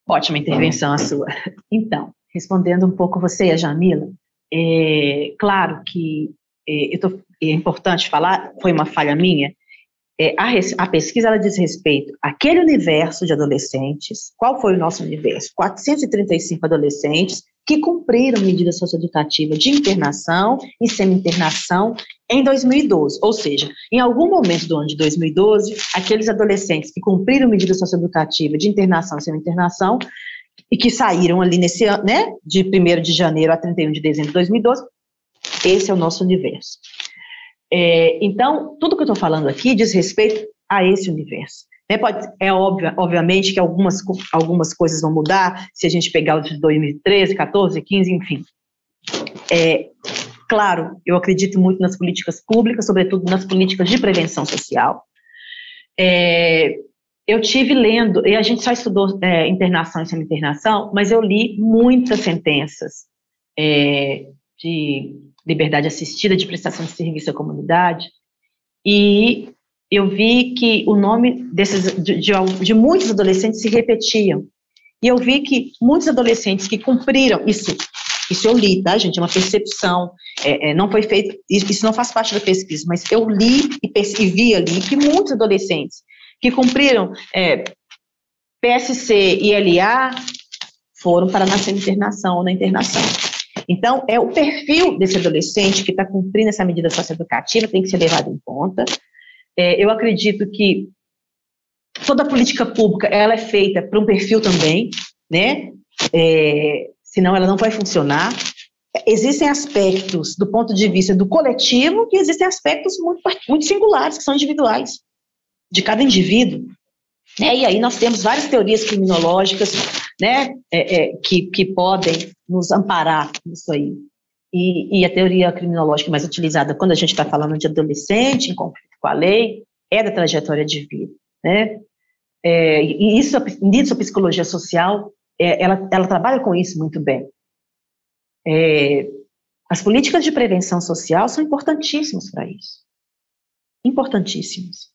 Ótima intervenção a sua. Então, respondendo um pouco você e a Jamila, é claro que é, tô, é importante falar, foi uma falha minha, é, a, a, pesquisa ela diz respeito àquele universo de adolescentes. Qual foi o nosso universo? 435 adolescentes que cumpriram medida socioeducativa de internação e semi-internação em 2012. Ou seja, em algum momento do ano de 2012, aqueles adolescentes que cumpriram medida socioeducativa de internação e semi-internação e que saíram ali nesse ano, né, de 1 de janeiro a 31 de dezembro de 2012, esse é o nosso universo. É, então, tudo que eu estou falando aqui diz respeito a esse universo. É, pode, é óbvio, obviamente que algumas, algumas coisas vão mudar se a gente pegar o de 2013, 14, 15, enfim. É, claro, eu acredito muito nas políticas públicas, sobretudo nas políticas de prevenção social. É, eu tive lendo, e a gente só estudou é, internação e semi-internação, mas eu li muitas sentenças é, de liberdade assistida, de prestação de serviço à comunidade, e eu vi que o nome desses, de, de, de muitos adolescentes se repetiam. E eu vi que muitos adolescentes que cumpriram, isso, isso eu li, tá, gente? É uma percepção, é, é, não foi feito, isso não faz parte da pesquisa, mas eu li e, e vi ali que muitos adolescentes que cumpriram é, PSC e LA foram para na internação ou na internação. Então, é o perfil desse adolescente que está cumprindo essa medida socioeducativa, tem que ser levado em conta. É, eu acredito que toda política pública ela é feita para um perfil também, né? É, senão ela não vai funcionar. Existem aspectos do ponto de vista do coletivo e existem aspectos muito, muito singulares, que são individuais, de cada indivíduo. Né? E aí nós temos várias teorias criminológicas né, é, é, que, que podem nos amparar nisso aí. E, e, a teoria criminológica mais utilizada quando a gente está falando de adolescente em conflito com a lei é da trajetória de vida, né? É, e isso, nisso a psicologia social, é, ela, ela trabalha com isso muito bem. É, as políticas de prevenção social são importantíssimas para isso. Importantíssimas.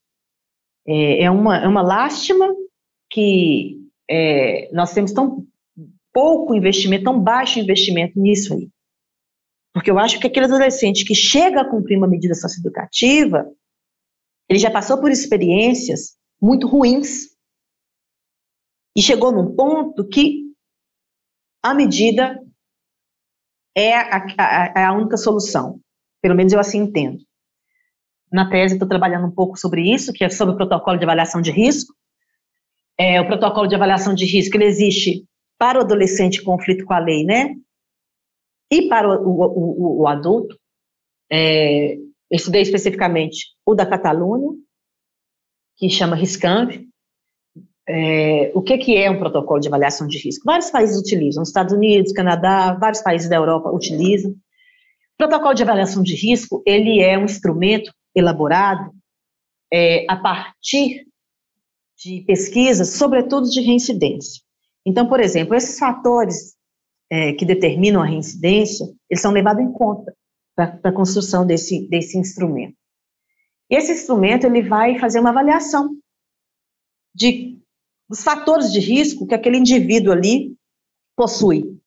É, é, uma, é uma lástima que é, nós temos tão pouco investimento, tão baixo investimento nisso aí. Porque eu acho que aquele adolescente que chega a cumprir uma medida socioeducativa, ele já passou por experiências muito ruins e chegou num ponto que a medida é a, a, a única solução. Pelo menos eu assim entendo. Na tese, estou trabalhando um pouco sobre isso, que é sobre o protocolo de avaliação de risco. É, o protocolo de avaliação de risco ele existe para o adolescente em conflito com a lei, né? E para o, o, o, o adulto, é, estudei especificamente o da Catalunha, que chama RISCAMP. É, o que, que é um protocolo de avaliação de risco? Vários países utilizam, Estados Unidos, Canadá, vários países da Europa utilizam. O protocolo de avaliação de risco, ele é um instrumento elaborado é, a partir de pesquisas, sobretudo de reincidência. Então, por exemplo, esses fatores é, que determinam a reincidência, eles são levados em conta para a construção desse, desse instrumento. E esse instrumento ele vai fazer uma avaliação de dos fatores de risco que aquele indivíduo ali possui.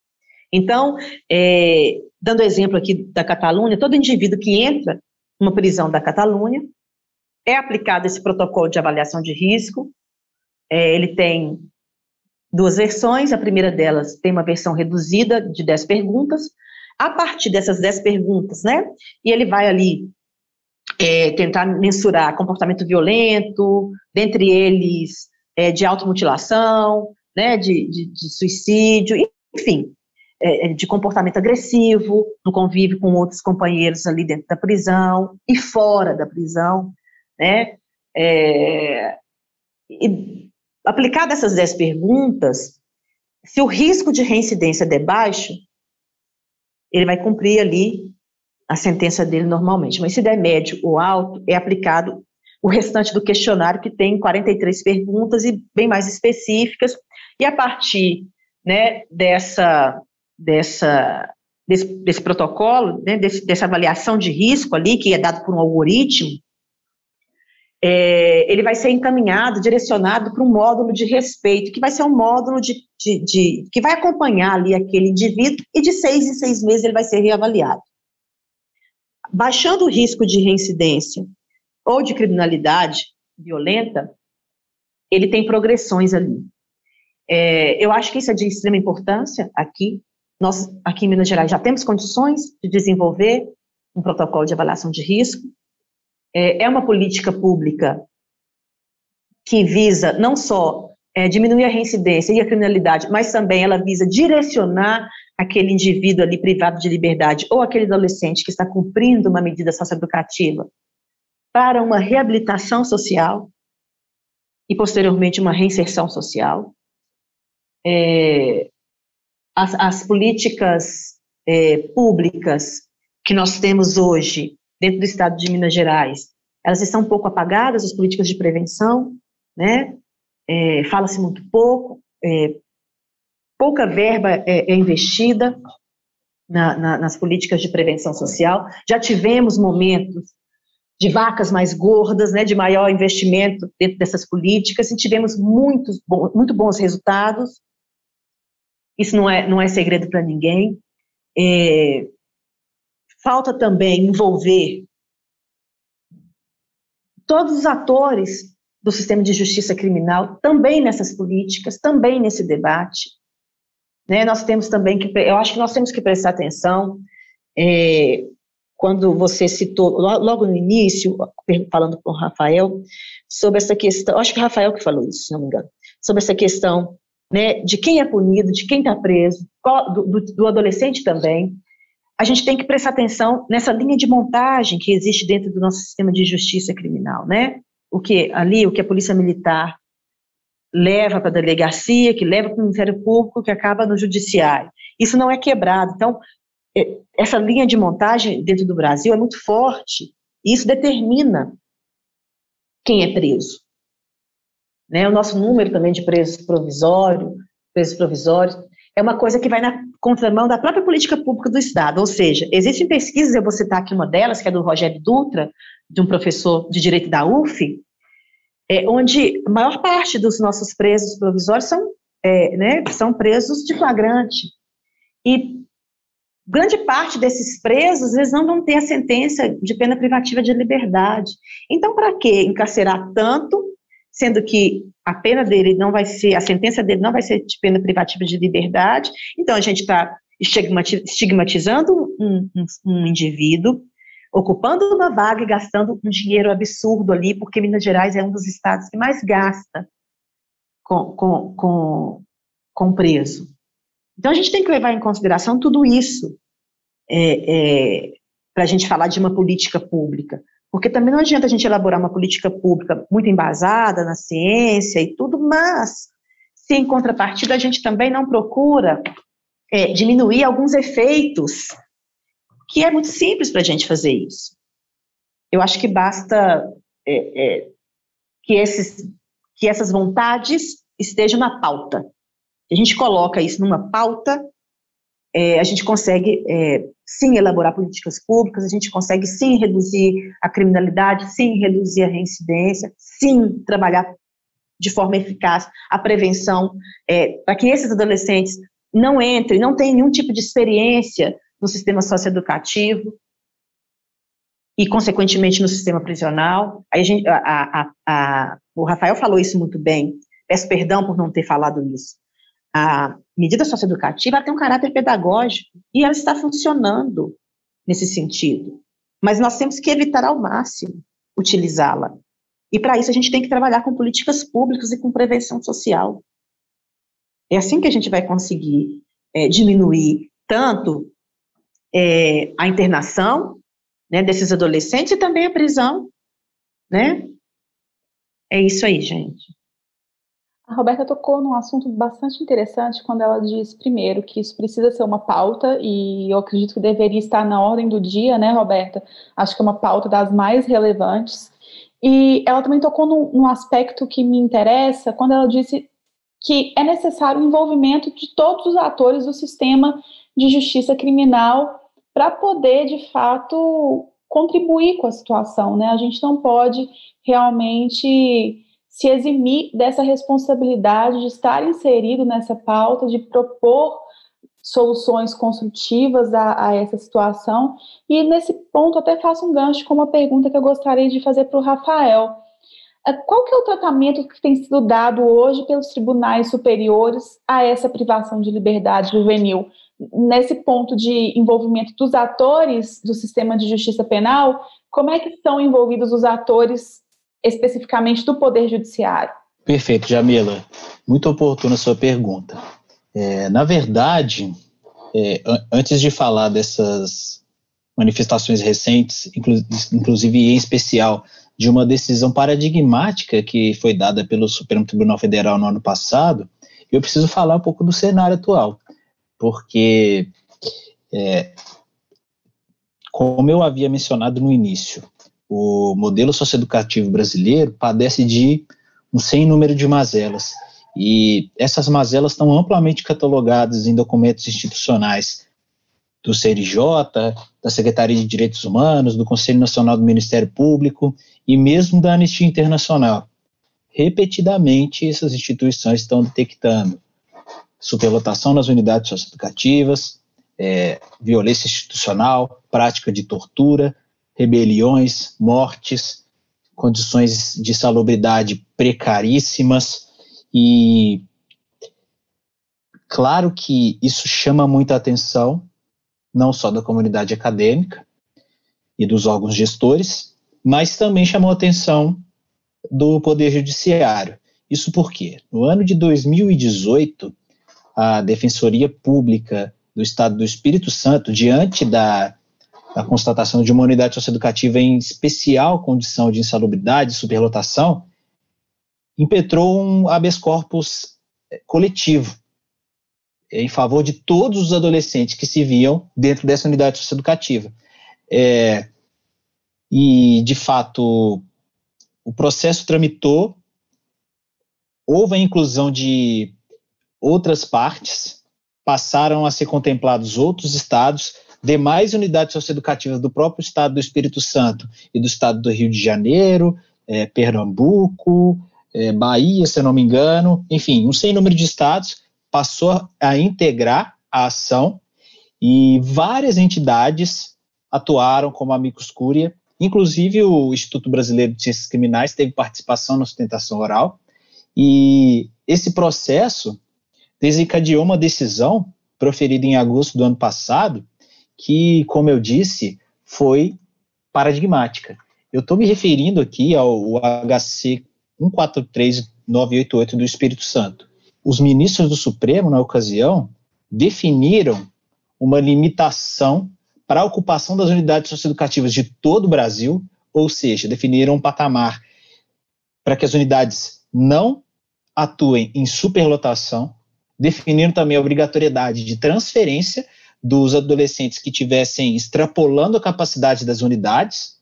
Então, é, dando exemplo aqui da Catalunha, todo indivíduo que entra numa prisão da Catalunha, é aplicado esse protocolo de avaliação de risco. É, ele tem duas versões. A primeira delas tem uma versão reduzida de 10 perguntas. A partir dessas 10 perguntas, né? E ele vai ali é, tentar mensurar comportamento violento, dentre eles é, de automutilação, né, de, de, de suicídio, enfim, de comportamento agressivo, no convívio com outros companheiros ali dentro da prisão e fora da prisão, né? É, e, aplicadas essas 10 perguntas, se o risco de reincidência der baixo, ele vai cumprir ali a sentença dele normalmente. Mas se der médio ou alto, é aplicado o restante do questionário, que tem 43 perguntas e bem mais específicas, e a partir né, dessa, dessa, desse, desse protocolo, né, desse, dessa avaliação de risco ali, que é dado por um algoritmo, é, ele vai ser encaminhado, direcionado para um módulo de respeito, que vai ser um módulo de, de, de, que vai acompanhar ali aquele indivíduo, e de seis em seis meses ele vai ser reavaliado. Baixando o risco de reincidência ou de criminalidade violenta, ele tem progressões ali. É, eu acho que isso é de extrema importância aqui. Nós, aqui em Minas Gerais, já temos condições de desenvolver um protocolo de avaliação de risco. É, é uma política pública que visa não só é, diminuir a reincidência e a criminalidade, mas também ela visa direcionar aquele indivíduo ali privado de liberdade ou aquele adolescente que está cumprindo uma medida socioeducativa para uma reabilitação social e posteriormente uma reinserção social é, as, as, políticas é, públicas que nós temos hoje dentro do Estado de Minas Gerais, elas estão um pouco apagadas, as políticas de prevenção, né? É, Fala-se muito pouco, é, pouca verba é, é investida na, na, nas políticas de prevenção social. Já tivemos momentos de vacas mais gordas, né, de maior investimento dentro dessas políticas, e tivemos muitos, muito bons resultados, isso não é, não é segredo para ninguém. É, falta também envolver todos os atores do sistema de justiça criminal também nessas políticas, também nesse debate. Né, nós temos também que, eu acho que nós temos que prestar atenção, é, quando você citou, logo no início, falando com o Rafael, sobre essa questão, acho que o Rafael que falou isso, se não me engano, sobre essa questão né, de quem é punido, de quem está preso, do, do, do adolescente também, a gente tem que prestar atenção nessa linha de montagem que existe dentro do nosso sistema de justiça criminal, né? O que ali, o que a polícia militar leva para a delegacia, que leva para o Ministério Público, que acaba no judiciário. Isso não é quebrado. Então, é, essa linha de montagem dentro do Brasil é muito forte. E isso determina quem é preso. Né? O nosso número também de presos provisórios, presos provisórios, é uma coisa que vai na contramão da própria política pública do Estado. Ou seja, existem pesquisas, eu vou citar aqui uma delas, que é do Rogério Dutra, de um professor de direito da UF, é, onde a maior parte dos nossos presos provisórios são, é, né, são presos de flagrante. E grande parte desses presos, eles não vão ter a sentença de pena privativa de liberdade. Então, para que encarcerar tanto sendo que a pena dele não vai ser, a sentença dele não vai ser de pena privativa de liberdade, então a gente está estigmatizando um, um, um, indivíduo, ocupando uma vaga e gastando um dinheiro absurdo ali, porque Minas Gerais é um dos estados que mais gasta com, com, com, com preso. Então a gente tem que levar em consideração tudo isso é, é, para a gente falar de uma política pública. Porque também não adianta a gente elaborar uma política pública muito embasada na ciência e tudo, mas se em contrapartida a gente também não procura é, diminuir alguns efeitos, que é muito simples para a gente fazer isso. Eu acho que basta é, é, que, esses, que essas vontades estejam na pauta. Se a gente coloca isso numa pauta, é, a gente consegue é, sim elaborar políticas públicas, a gente consegue sim reduzir a criminalidade, sim reduzir a reincidência, sim trabalhar de forma eficaz a prevenção, é, para que esses adolescentes não entrem, não tenham nenhum tipo de experiência no sistema socioeducativo. e, consequentemente, no sistema prisional. A gente, a, a, o Rafael falou isso muito bem, peço perdão por não ter falado isso. A medida socioeducativa tem um caráter pedagógico e ela está funcionando nesse sentido. Mas nós temos que evitar ao máximo utilizá-la. E para isso a gente tem que trabalhar com políticas públicas e com prevenção social. É assim que a gente vai conseguir é, diminuir tanto é, a internação né, desses adolescentes e também a prisão, né? É isso aí, gente. A Roberta tocou num assunto bastante interessante quando ela diz, primeiro, que isso precisa ser uma pauta, e eu acredito que deveria estar na ordem do dia, né, Roberta? Acho que é uma pauta das mais relevantes. E ela também tocou num, num aspecto que me interessa quando ela disse que é necessário o envolvimento de todos os atores do sistema de justiça criminal para poder, de fato, contribuir com a situação, né? A gente não pode realmente se eximir dessa responsabilidade de estar inserido nessa pauta, de propor soluções construtivas a, a, essa situação. E nesse ponto até faço um gancho com uma pergunta que eu gostaria de fazer para o Rafael. É, qual que é o tratamento que tem sido dado hoje pelos tribunais superiores a essa privação de liberdade juvenil? Nesse ponto de envolvimento dos atores do sistema de justiça penal, como é que estão envolvidos os atores especificamente do Poder Judiciário? Perfeito, Jamila. Muito oportuna a sua pergunta. É, na verdade, é, antes de falar dessas manifestações recentes, inclu inclusive em especial de uma decisão paradigmática que foi dada pelo Supremo Tribunal Federal no ano passado, eu preciso falar um pouco do cenário atual, porque, é, como eu havia mencionado no início, o modelo socioeducativo brasileiro padece de um sem número de mazelas. E essas mazelas estão amplamente catalogadas em documentos institucionais do CNJ, da Secretaria de Direitos Humanos, do Conselho Nacional do Ministério Público e mesmo da Anistia Internacional. Repetidamente, essas instituições estão detectando superlotação nas unidades socioeducativas, é, violência institucional, prática de tortura, rebeliões, mortes, condições de salubridade precaríssimas e claro que isso chama muita atenção não só da comunidade acadêmica e dos órgãos gestores, mas também chamou atenção do Poder Judiciário. Isso porque, no ano de 2018, a Defensoria Pública do Estado do Espírito Santo, diante da a constatação de uma unidade socioeducativa em especial condição de insalubridade, superlotação, impetrou um habeas corpus eh, coletivo em favor de todos os adolescentes que se viam dentro dessa unidade socioeducativa. É, e, de fato, o processo tramitou, houve a inclusão de outras partes, passaram a ser contemplados outros estados, demais unidades socioeducativas do próprio estado do Espírito Santo e do estado do Rio de Janeiro, é, Pernambuco, é, Bahia, se eu não me engano, enfim, um sem número de estados passou a integrar a ação e várias entidades atuaram como amicus curia, inclusive o Instituto Brasileiro de Ciências Criminais teve participação na sustentação oral, e esse processo desencadeou uma decisão proferida em agosto do ano passado, que, como eu disse, foi paradigmática. Eu estou me referindo aqui ao HC 143988 do Espírito Santo. Os ministros do Supremo, na ocasião, definiram uma limitação para a ocupação das unidades socioeducativas de todo o Brasil, ou seja, definiram um patamar para que as unidades não atuem em superlotação, definiram também a obrigatoriedade de transferência dos adolescentes que tivessem extrapolando a capacidade das unidades,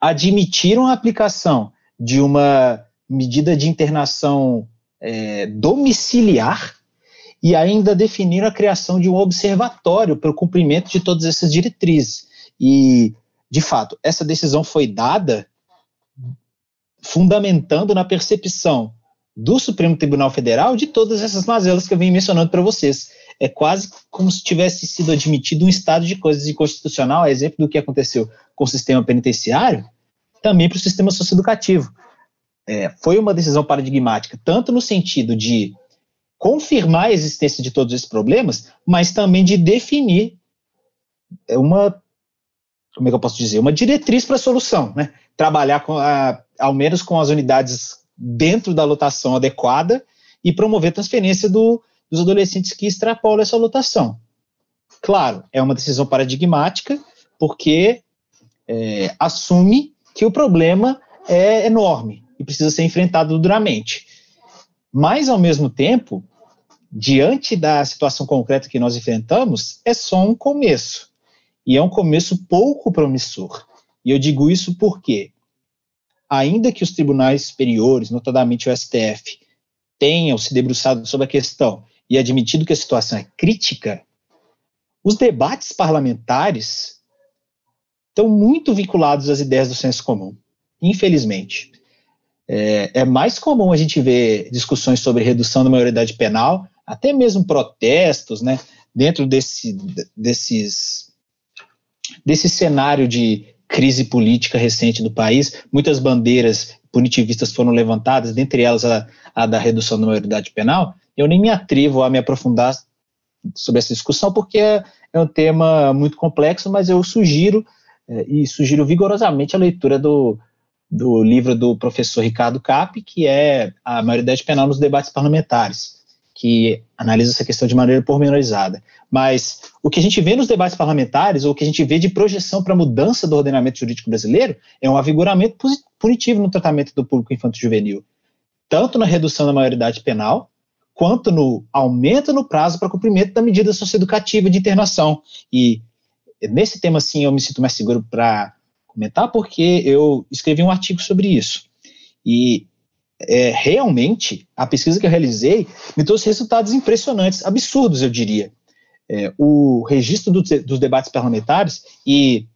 admitiram a aplicação de uma medida de internação é, domiciliar e ainda definiram a criação de um observatório para o cumprimento de todas essas diretrizes. E, de fato, essa decisão foi dada fundamentando na percepção do Supremo Tribunal Federal de todas essas mazelas que eu vim mencionando para vocês é quase como se tivesse sido admitido um estado de coisas inconstitucional, a exemplo do que aconteceu com o sistema penitenciário, também para o sistema socioeducativo. É, foi uma decisão paradigmática, tanto no sentido de confirmar a existência de todos esses problemas, mas também de definir uma, como é que eu posso dizer, uma diretriz para a solução, né? Trabalhar com a, ao menos com as unidades dentro da lotação adequada e promover transferência do, dos adolescentes que extrapolam essa lotação. Claro, é uma decisão paradigmática, porque é, assume que o problema é enorme e precisa ser enfrentado duramente. Mas, ao mesmo tempo, diante da situação concreta que nós enfrentamos, é só um começo. E é um começo pouco promissor. E eu digo isso porque, ainda que os tribunais superiores, notadamente o STF, tenham se debruçado sobre a questão e admitido que a situação é crítica, os debates parlamentares estão muito vinculados às ideias do senso comum, infelizmente. É, é, mais comum a gente ver discussões sobre redução da maioridade penal, até mesmo protestos, né, dentro desse, desses, desse cenário de crise política recente do país. Muitas bandeiras punitivistas foram levantadas, dentre elas a, a da redução da maioridade penal. Eu nem me atrevo a me aprofundar sobre essa discussão, porque é, um tema muito complexo, mas eu sugiro, é, e sugiro vigorosamente a leitura do, do livro do professor Ricardo Cap, que é A Maioridade Penal nos Debates Parlamentares, que analisa essa questão de maneira pormenorizada. Mas o que a gente vê nos debates parlamentares, ou o que a gente vê de projeção para a mudança do ordenamento jurídico brasileiro, é um avigoramento punitivo no tratamento do público infanto-juvenil, tanto na redução da maioridade penal, quanto no aumento no prazo para cumprimento da medida socioeducativa de internação. E nesse tema, sim, eu me sinto mais seguro para comentar, porque eu escrevi um artigo sobre isso. E é, realmente, a pesquisa que eu realizei me trouxe resultados impressionantes, absurdos, eu diria. É, o registro do, dos debates parlamentares e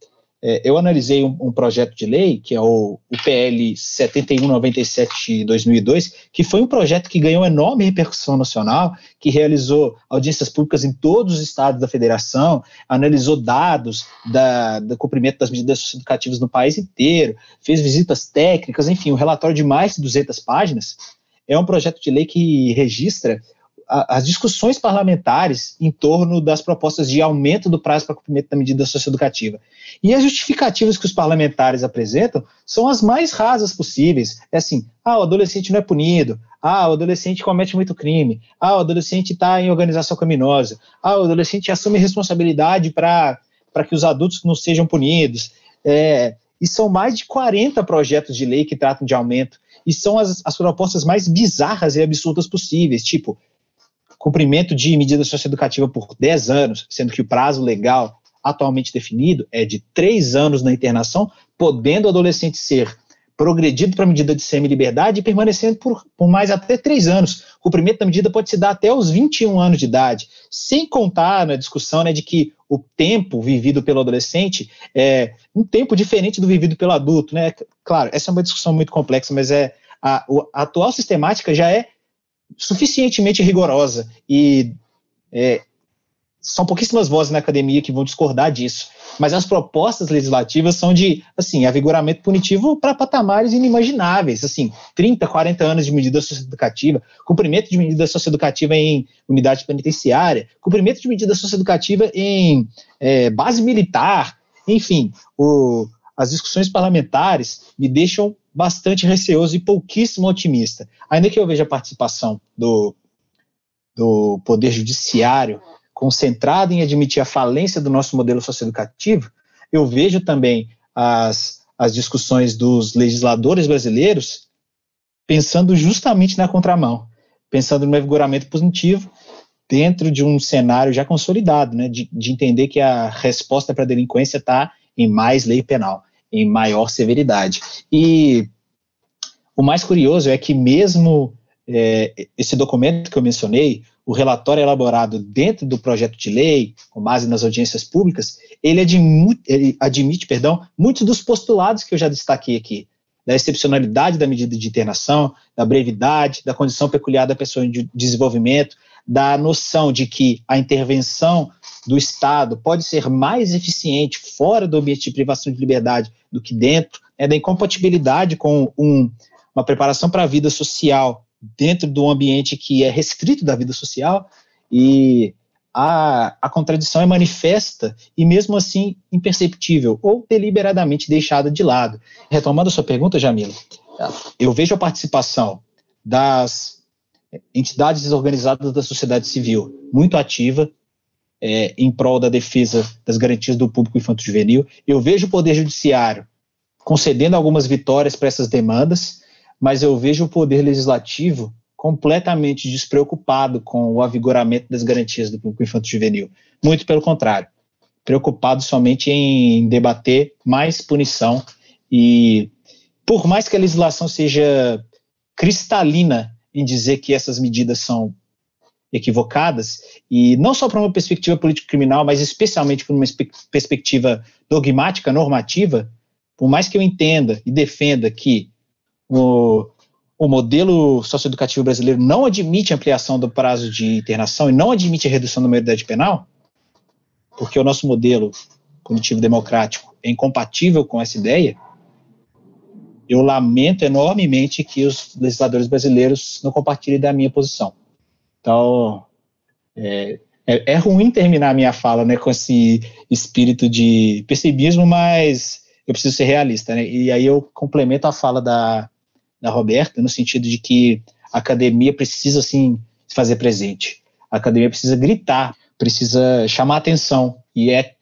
é, eu analisei um, um, projeto de lei, que é o, o PL 7197-2002, que foi um projeto que ganhou enorme repercussão nacional, que realizou audiências públicas em todos os estados da federação, analisou dados da, do cumprimento das medidas educativas no país inteiro, fez visitas técnicas, enfim, um relatório de mais de 200 páginas. É um projeto de lei que registra as discussões parlamentares em torno das propostas de aumento do prazo para cumprimento da medida socioeducativa. E as justificativas que os parlamentares apresentam são as mais rasas possíveis. É assim, ah, o adolescente não é punido, ah, o adolescente comete muito crime, ah, o adolescente está em organização criminosa, ah, o adolescente assume responsabilidade para que os adultos não sejam punidos. É, e são mais de 40 projetos de lei que tratam de aumento, e são as, as propostas mais bizarras e absurdas possíveis, tipo, cumprimento de medida socioeducativa por 10 anos, sendo que o prazo legal atualmente definido é de 3 anos na internação, podendo o adolescente ser progredido para a medida de semi-liberdade e permanecendo por, por mais até 3 anos. O cumprimento da medida pode se dar até os 21 anos de idade, sem contar na discussão né, de que o tempo vivido pelo adolescente é um tempo diferente do vivido pelo adulto. Né? Claro, essa é uma discussão muito complexa, mas é a, a atual sistemática já é suficientemente rigorosa e é, são pouquíssimas vozes na academia que vão discordar disso. Mas as propostas legislativas são de, assim, avigoramento punitivo para patamares inimagináveis, assim, 30, 40 anos de medida socioeducativa, cumprimento de medida socioeducativa em unidade penitenciária, cumprimento de medida socioeducativa em é, base militar, enfim, o, as discussões parlamentares me deixam bastante receoso e pouquíssimo otimista. Ainda que eu veja a participação do, do Poder Judiciário concentrada em admitir a falência do nosso modelo socioeducativo, eu vejo também as, as discussões dos legisladores brasileiros pensando justamente na contramão, pensando no vigoramento positivo dentro de um cenário já consolidado, né, de, de entender que a resposta para a delinquência está em mais lei penal em maior severidade. E o mais curioso é que mesmo é, esse documento que eu mencionei, o relatório elaborado dentro do projeto de lei, com base nas audiências públicas, ele admite, ele admite perdão, muitos dos postulados que eu já destaquei aqui, da excepcionalidade da medida de internação, da brevidade, da condição peculiar da pessoa em desenvolvimento, da noção de que a intervenção do Estado pode ser mais eficiente fora do ambiente de privação de liberdade do que dentro, é da incompatibilidade com um, uma preparação para a vida social dentro do ambiente que é restrito da vida social, e a, a contradição é manifesta e, mesmo assim, imperceptível ou deliberadamente deixada de lado. Retomando a sua pergunta, Jamila, eu vejo a participação das entidades organizadas da sociedade civil muito ativa é, em prol da defesa das garantias do público infanto-juvenil. Eu vejo o Poder Judiciário concedendo algumas vitórias para essas demandas, mas eu vejo o Poder Legislativo completamente despreocupado com o avigoramento das garantias do público infanto-juvenil. Muito pelo contrário, preocupado somente em debater mais punição e, por mais que a legislação seja cristalina em dizer que essas medidas são equivocadas, e não só para uma perspectiva político-criminal, mas especialmente por uma perspectiva dogmática, normativa, por mais que eu entenda e defenda que o, o modelo socioeducativo brasileiro não admite ampliação do prazo de internação e não admite a redução da maioridade penal, porque o nosso modelo punitivo democrático é incompatível com essa ideia, eu lamento enormemente que os legisladores brasileiros não compartilhem da minha posição. Então, é, é, é ruim terminar a minha fala né, com esse espírito de pessimismo, mas eu preciso ser realista. Né? E aí eu complemento a fala da, da Roberta, no sentido de que a academia precisa, assim, se fazer presente. A academia precisa gritar, precisa chamar atenção. E é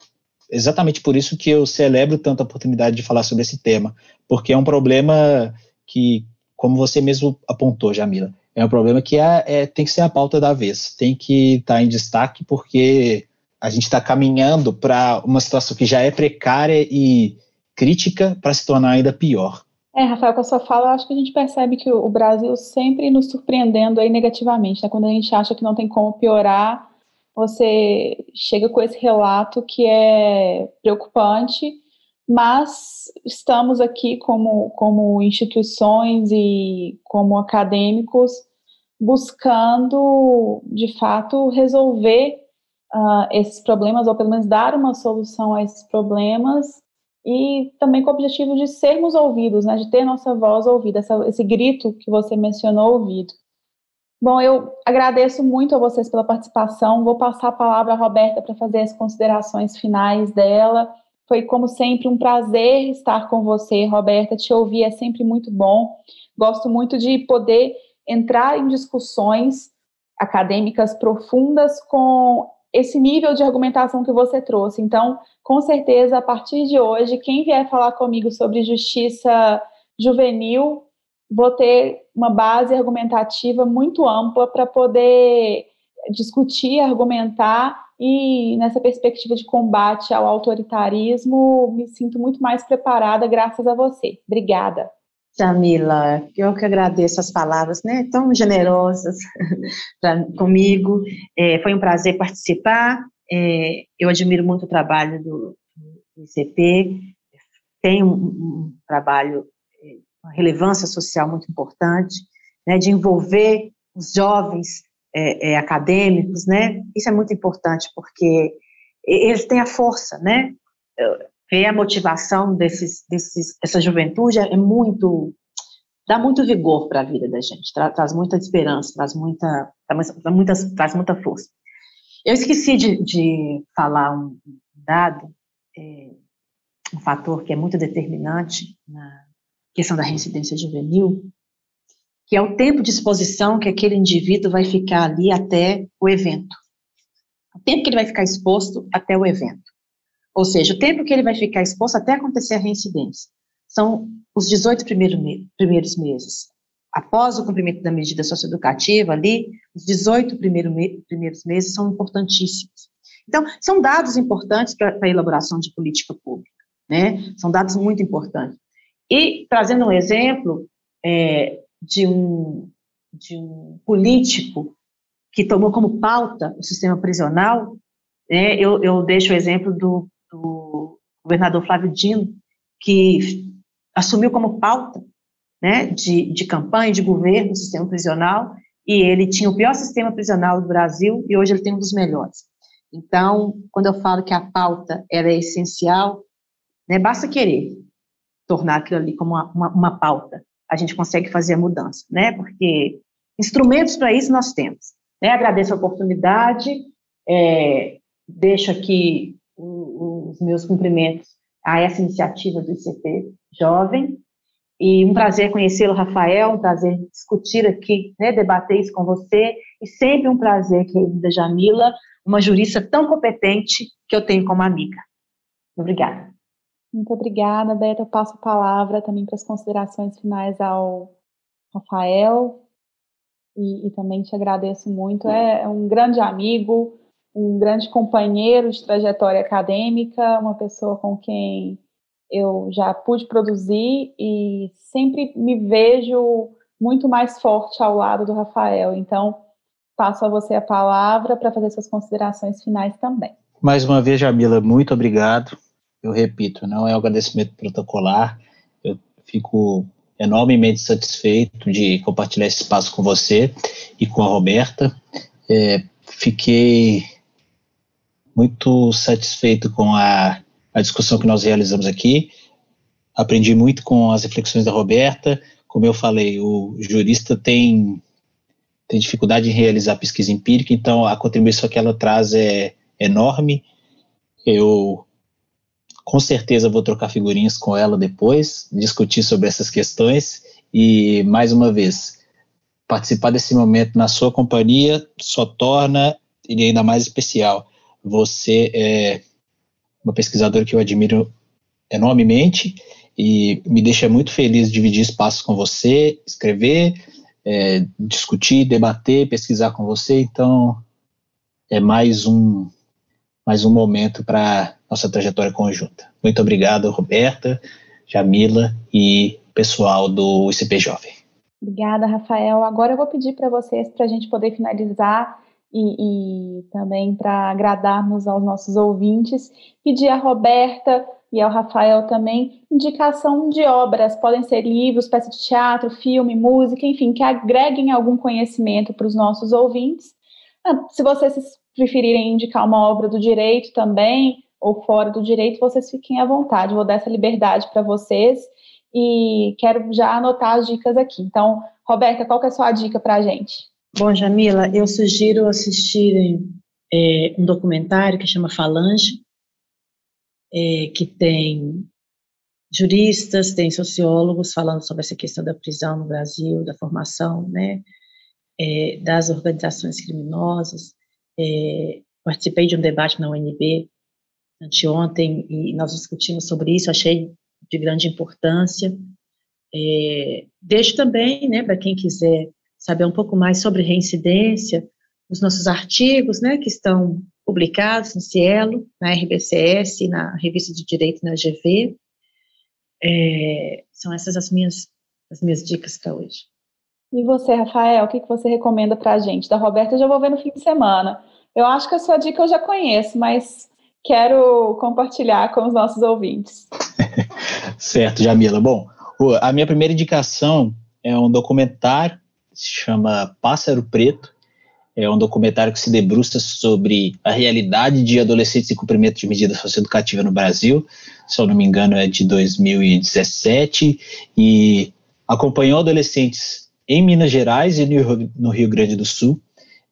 exatamente por isso que eu celebro tanto a oportunidade de falar sobre esse tema, porque é um problema que, como você mesmo apontou, Jamila, é um problema que é, é tem que ser a pauta da vez, tem que estar tá em destaque, porque a gente está caminhando para uma situação que já é precária e crítica para se tornar ainda pior. É, Rafael, com a sua fala, eu acho que a gente percebe que o Brasil sempre nos surpreendendo aí negativamente, né? Quando a gente acha que não tem como piorar, você chega com esse relato que é preocupante, mas estamos aqui como, como instituições e como acadêmicos buscando, de fato, resolver uh, esses problemas, ou pelo menos dar uma solução a esses problemas, e também com o objetivo de sermos ouvidos, né, de ter nossa voz ouvida, essa, esse grito que você mencionou ouvido. Bom, eu agradeço muito a vocês pela participação. Vou passar a palavra à Roberta para fazer as considerações finais dela. Foi, como sempre, um prazer estar com você, Roberta. Te ouvir é sempre muito bom. Gosto muito de poder entrar em discussões acadêmicas profundas com esse nível de argumentação que você trouxe. Então, com certeza, a partir de hoje, quem vier falar comigo sobre justiça juvenil, vou ter uma base argumentativa muito ampla para poder discutir, argumentar e nessa perspectiva de combate ao autoritarismo, me sinto muito mais preparada graças a você. Obrigada. Jamila, eu que agradeço as palavras, né, tão generosas pra, comigo. É, foi um prazer participar. É, eu admiro muito o trabalho do, do ICP. Tem um, um trabalho, é, uma relevância social muito importante, né, de envolver os jovens é, é, acadêmicos, né. Isso é muito importante porque eles têm a força, né ver a motivação desses, desses, dessa juventude é muito dá muito vigor para a vida da gente, tra, traz muita esperança, traz muita, traz, muita, traz muita força. Eu esqueci de, de falar um dado, é, um fator que é muito determinante na questão da reincidência juvenil, que é o tempo de exposição que aquele indivíduo vai ficar ali até o evento. O tempo que ele vai ficar exposto até o evento. Ou seja, o tempo que ele vai ficar exposto até acontecer a reincidência são os 18 primeiros meses. Após o cumprimento da medida socioeducativa, ali, os 18 primeiros meses são importantíssimos. Então, são dados importantes para a elaboração de política pública, né? São dados muito importantes. E, trazendo um exemplo é, de, um, de um político que tomou como pauta o sistema prisional, né, eu, eu deixo o exemplo do do governador Flávio Dino, que assumiu como pauta né, de, de campanha, de governo, o sistema prisional, e ele tinha o pior sistema prisional do Brasil, e hoje ele tem um dos melhores. Então, quando eu falo que a pauta é essencial, né, basta querer tornar aquilo ali como uma, uma, uma pauta. A gente consegue fazer a mudança, né? Porque instrumentos para isso nós temos. Né? Agradeço a oportunidade, é, deixo aqui os meus cumprimentos a essa iniciativa do ICP Jovem, e um prazer conhecê-lo, Rafael, um prazer discutir aqui, né, debater isso com você, e sempre um prazer, querida Jamila, uma jurista tão competente que eu tenho como amiga. Obrigada. Muito obrigada, Beta. Eu passo a palavra também para as considerações finais ao Rafael. E, e também te agradeço muito. É, é um grande amigo, um grande companheiro de trajetória acadêmica, uma pessoa com quem eu já pude produzir e sempre me vejo muito mais forte ao lado do Rafael. Então, passo a você a palavra para fazer suas considerações finais também. Mais uma vez, Jamila, muito obrigado. Eu repito, não é um agradecimento protocolar. Eu fico enormemente satisfeito de compartilhar esse espaço com você e com a Roberta. É, fiquei muito satisfeito com a a discussão que nós realizamos aqui. Aprendi muito com as reflexões da Roberta. Como eu falei, o jurista tem, tem dificuldade em realizar pesquisa empírica, então a contribuição que ela traz é enorme. Eu com certeza vou trocar figurinhas com ela depois, discutir sobre essas questões e, mais uma vez, participar desse momento na sua companhia só torna ele ainda mais especial. Você é, uma pesquisadora que eu admiro enormemente e me deixa muito feliz dividir espaços com você, escrever, é, discutir, debater, pesquisar com você. Então, é mais um mais um momento para nossa trajetória conjunta. Muito obrigado, Roberta, Jamila e pessoal do ICP Jovem. Obrigada, Rafael. Agora eu vou pedir para vocês, para a gente poder finalizar, e, e também para agradarmos aos nossos ouvintes, pedir a Roberta e ao Rafael também indicação de obras, podem ser livros, peças de teatro, filme, música, enfim, que agreguem algum conhecimento para os nossos ouvintes. Ah, se vocês preferirem indicar uma obra do direito também, ou fora do direito, vocês fiquem à vontade, vou dar essa liberdade para vocês e quero já anotar as dicas aqui. Então, Roberta, qual que é a sua dica para a gente? Bom, Jamila, eu sugiro assistirem é, um documentário que chama Falange, é, que tem juristas, tem sociólogos falando sobre essa questão da prisão no Brasil, da formação, né, é, das organizações criminosas. É, participei de um debate na UNB anteontem e nós discutimos sobre isso, achei de grande importância. É, deixo também, né, para quem quiser saber um pouco mais sobre reincidência, os nossos artigos, né, que estão publicados no Cielo, na RBCS, na Revista de Direito na GV. É, são essas as minhas, as minhas dicas para hoje. E você, Rafael, o que, que você recomenda para a gente? Da Roberta eu já vou ver no fim de semana. Eu acho que a sua dica eu já conheço, mas quero compartilhar com os nossos ouvintes. certo, Jamila. Bom, a minha primeira indicação é um documentário se chama Pássaro Preto. É um documentário que se debruça sobre a realidade de adolescentes em cumprimento de medida socioeducativa no Brasil. Se eu não me engano, é de 2017 e acompanhou adolescentes em Minas Gerais e no Rio Grande do Sul.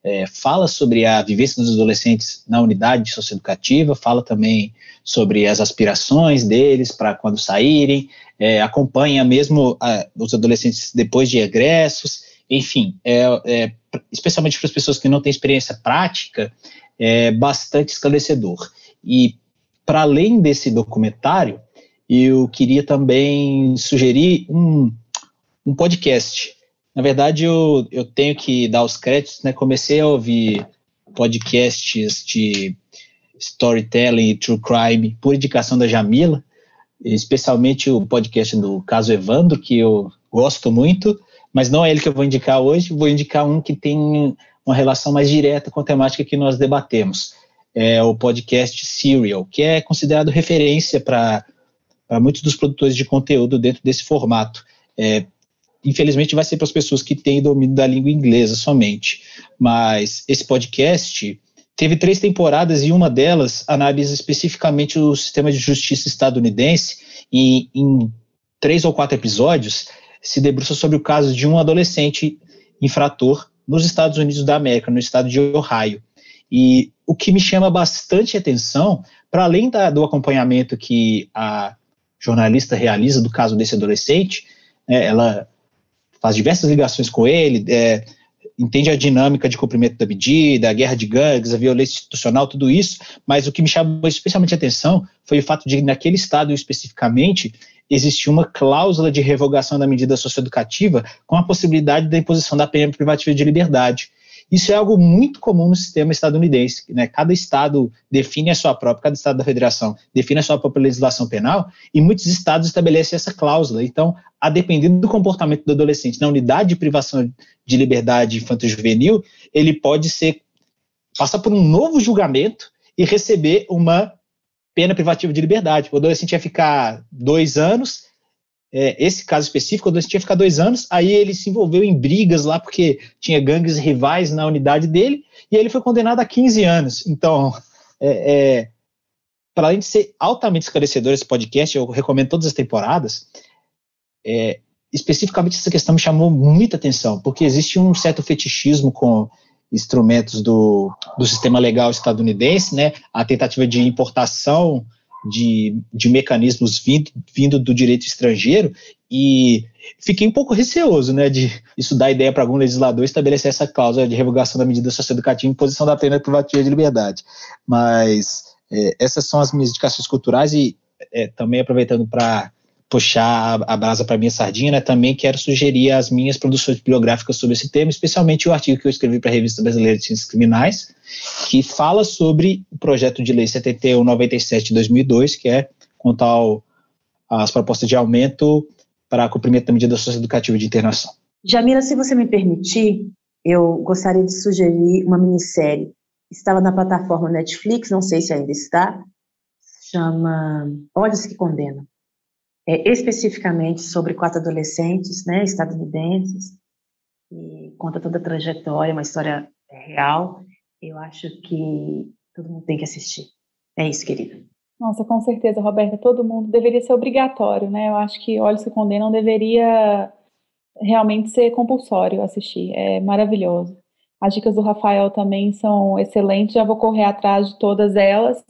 É, fala sobre a vivência dos adolescentes na unidade socioeducativa, fala também sobre as aspirações deles para quando saírem, é, acompanha mesmo a, os adolescentes depois de egressos enfim, é, é, especialmente para as pessoas que não têm experiência prática, é bastante esclarecedor. E, para além desse documentário, eu queria também sugerir um, um podcast. Na verdade, eu, eu tenho que dar os créditos, né? Comecei a ouvir podcasts de storytelling e true crime por indicação da Jamila, especialmente o podcast do Caso Evandro, que eu gosto muito, mas não é ele que eu vou indicar hoje, vou indicar um que tem uma relação mais direta com a temática que nós debatemos. É o podcast Serial, que é considerado referência para muitos dos produtores de conteúdo dentro desse formato. É, infelizmente vai ser para as pessoas que têm domínio da língua inglesa somente, mas esse podcast teve três temporadas e uma delas analisa especificamente o sistema de justiça estadunidense e em três ou quatro episódios se debruça sobre o caso de um adolescente infrator nos Estados Unidos da América, no estado de Ohio. E o que me chama bastante atenção, para além da, do acompanhamento que a jornalista realiza do caso desse adolescente, é, ela faz diversas ligações com ele, é, entende a dinâmica de cumprimento da medida, a guerra de gangues, a violência institucional, tudo isso, mas o que me chamou especialmente a atenção foi o fato de, naquele estado especificamente, existia uma cláusula de revogação da medida socioeducativa com a possibilidade da imposição da pena privativa de liberdade. Isso é algo muito comum no sistema estadunidense. Né? Cada estado define a sua própria, cada estado da federação define a sua própria legislação penal, e muitos estados estabelecem essa cláusula. Então, a depender do comportamento do adolescente na unidade de privação de liberdade infanto-juvenil, ele pode ser passar por um novo julgamento e receber uma pena privativa de liberdade. O adolescente ia ficar dois anos, é, esse caso específico, o adolescente ia ficar dois anos, aí ele se envolveu em brigas lá, porque tinha gangues rivais na unidade dele, e ele foi condenado a 15 anos. Então, é, é, para além de ser altamente esclarecedor esse podcast, eu recomendo todas as temporadas, é, especificamente essa questão me chamou muita atenção, porque existe um certo fetichismo com instrumentos do, do sistema legal estadunidense, né, a tentativa de importação de, de mecanismos vindo, vindo do direito estrangeiro, e fiquei um pouco receoso, né, de isso dar ideia para algum legislador estabelecer essa cláusula de revogação da medida socioeducativa em posição da pena privativa de liberdade. Mas é, essas são as minhas indicações culturais e é, também aproveitando para puxar a, brasa para minha sardinha, né, também quero sugerir as minhas produções bibliográficas sobre esse tema, especialmente o artigo que eu escrevi para a Revista Brasileira de Ciências Criminais, que fala sobre o projeto de lei 7197 de 2002, que é contar as propostas de aumento para cumprimento da medida socioeducativa de internação. Jamila, se você me permitir, eu gostaria de sugerir uma minissérie. Estava na plataforma Netflix, não sei se ainda está, chama Olhos que Condenam é, especificamente sobre quatro adolescentes, né, estadunidenses, e conta toda a trajetória, uma história real. Eu acho que todo mundo tem que assistir. É isso, querida. Nossa, com certeza, Roberta, todo mundo deveria ser obrigatório, né? Eu acho que Olhos que Condenam deveria realmente ser compulsório assistir. É maravilhoso. As dicas do Rafael também são excelentes, já vou correr atrás de todas elas.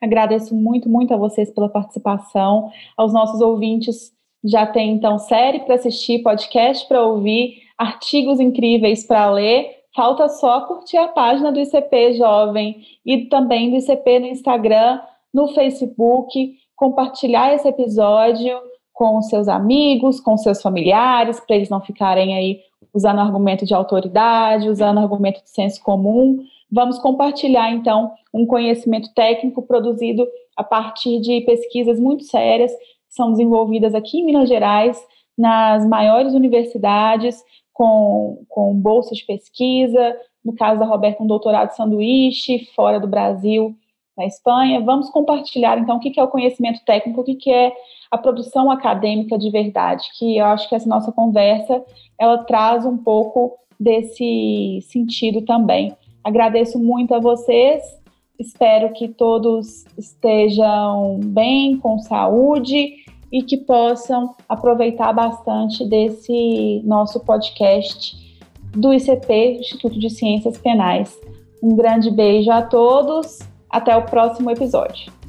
Agradeço muito, muito a vocês pela participação, aos nossos ouvintes. Já tem então série para assistir, podcast para ouvir, artigos incríveis para ler. Falta só curtir a página do ICP Jovem e também do ICP no Instagram, no Facebook, compartilhar esse episódio com seus amigos, com seus familiares, para eles não ficarem aí usando argumento de autoridade, usando argumento de senso comum. Vamos compartilhar, então, um conhecimento técnico produzido a partir de pesquisas muito sérias que são desenvolvidas aqui em Minas Gerais, nas maiores universidades, com, com de pesquisa, no caso da Roberta, um doutorado sanduíche, fora do Brasil, na Espanha. Vamos compartilhar, então, o que é o conhecimento técnico, o que é a produção acadêmica de verdade, que eu acho que essa nossa conversa, ela traz um pouco desse sentido também. Agradeço muito a vocês, espero que todos estejam bem, com saúde e que possam aproveitar bastante desse nosso podcast do ICP, Instituto de Ciências Penais. Um grande beijo a todos, até o próximo episódio.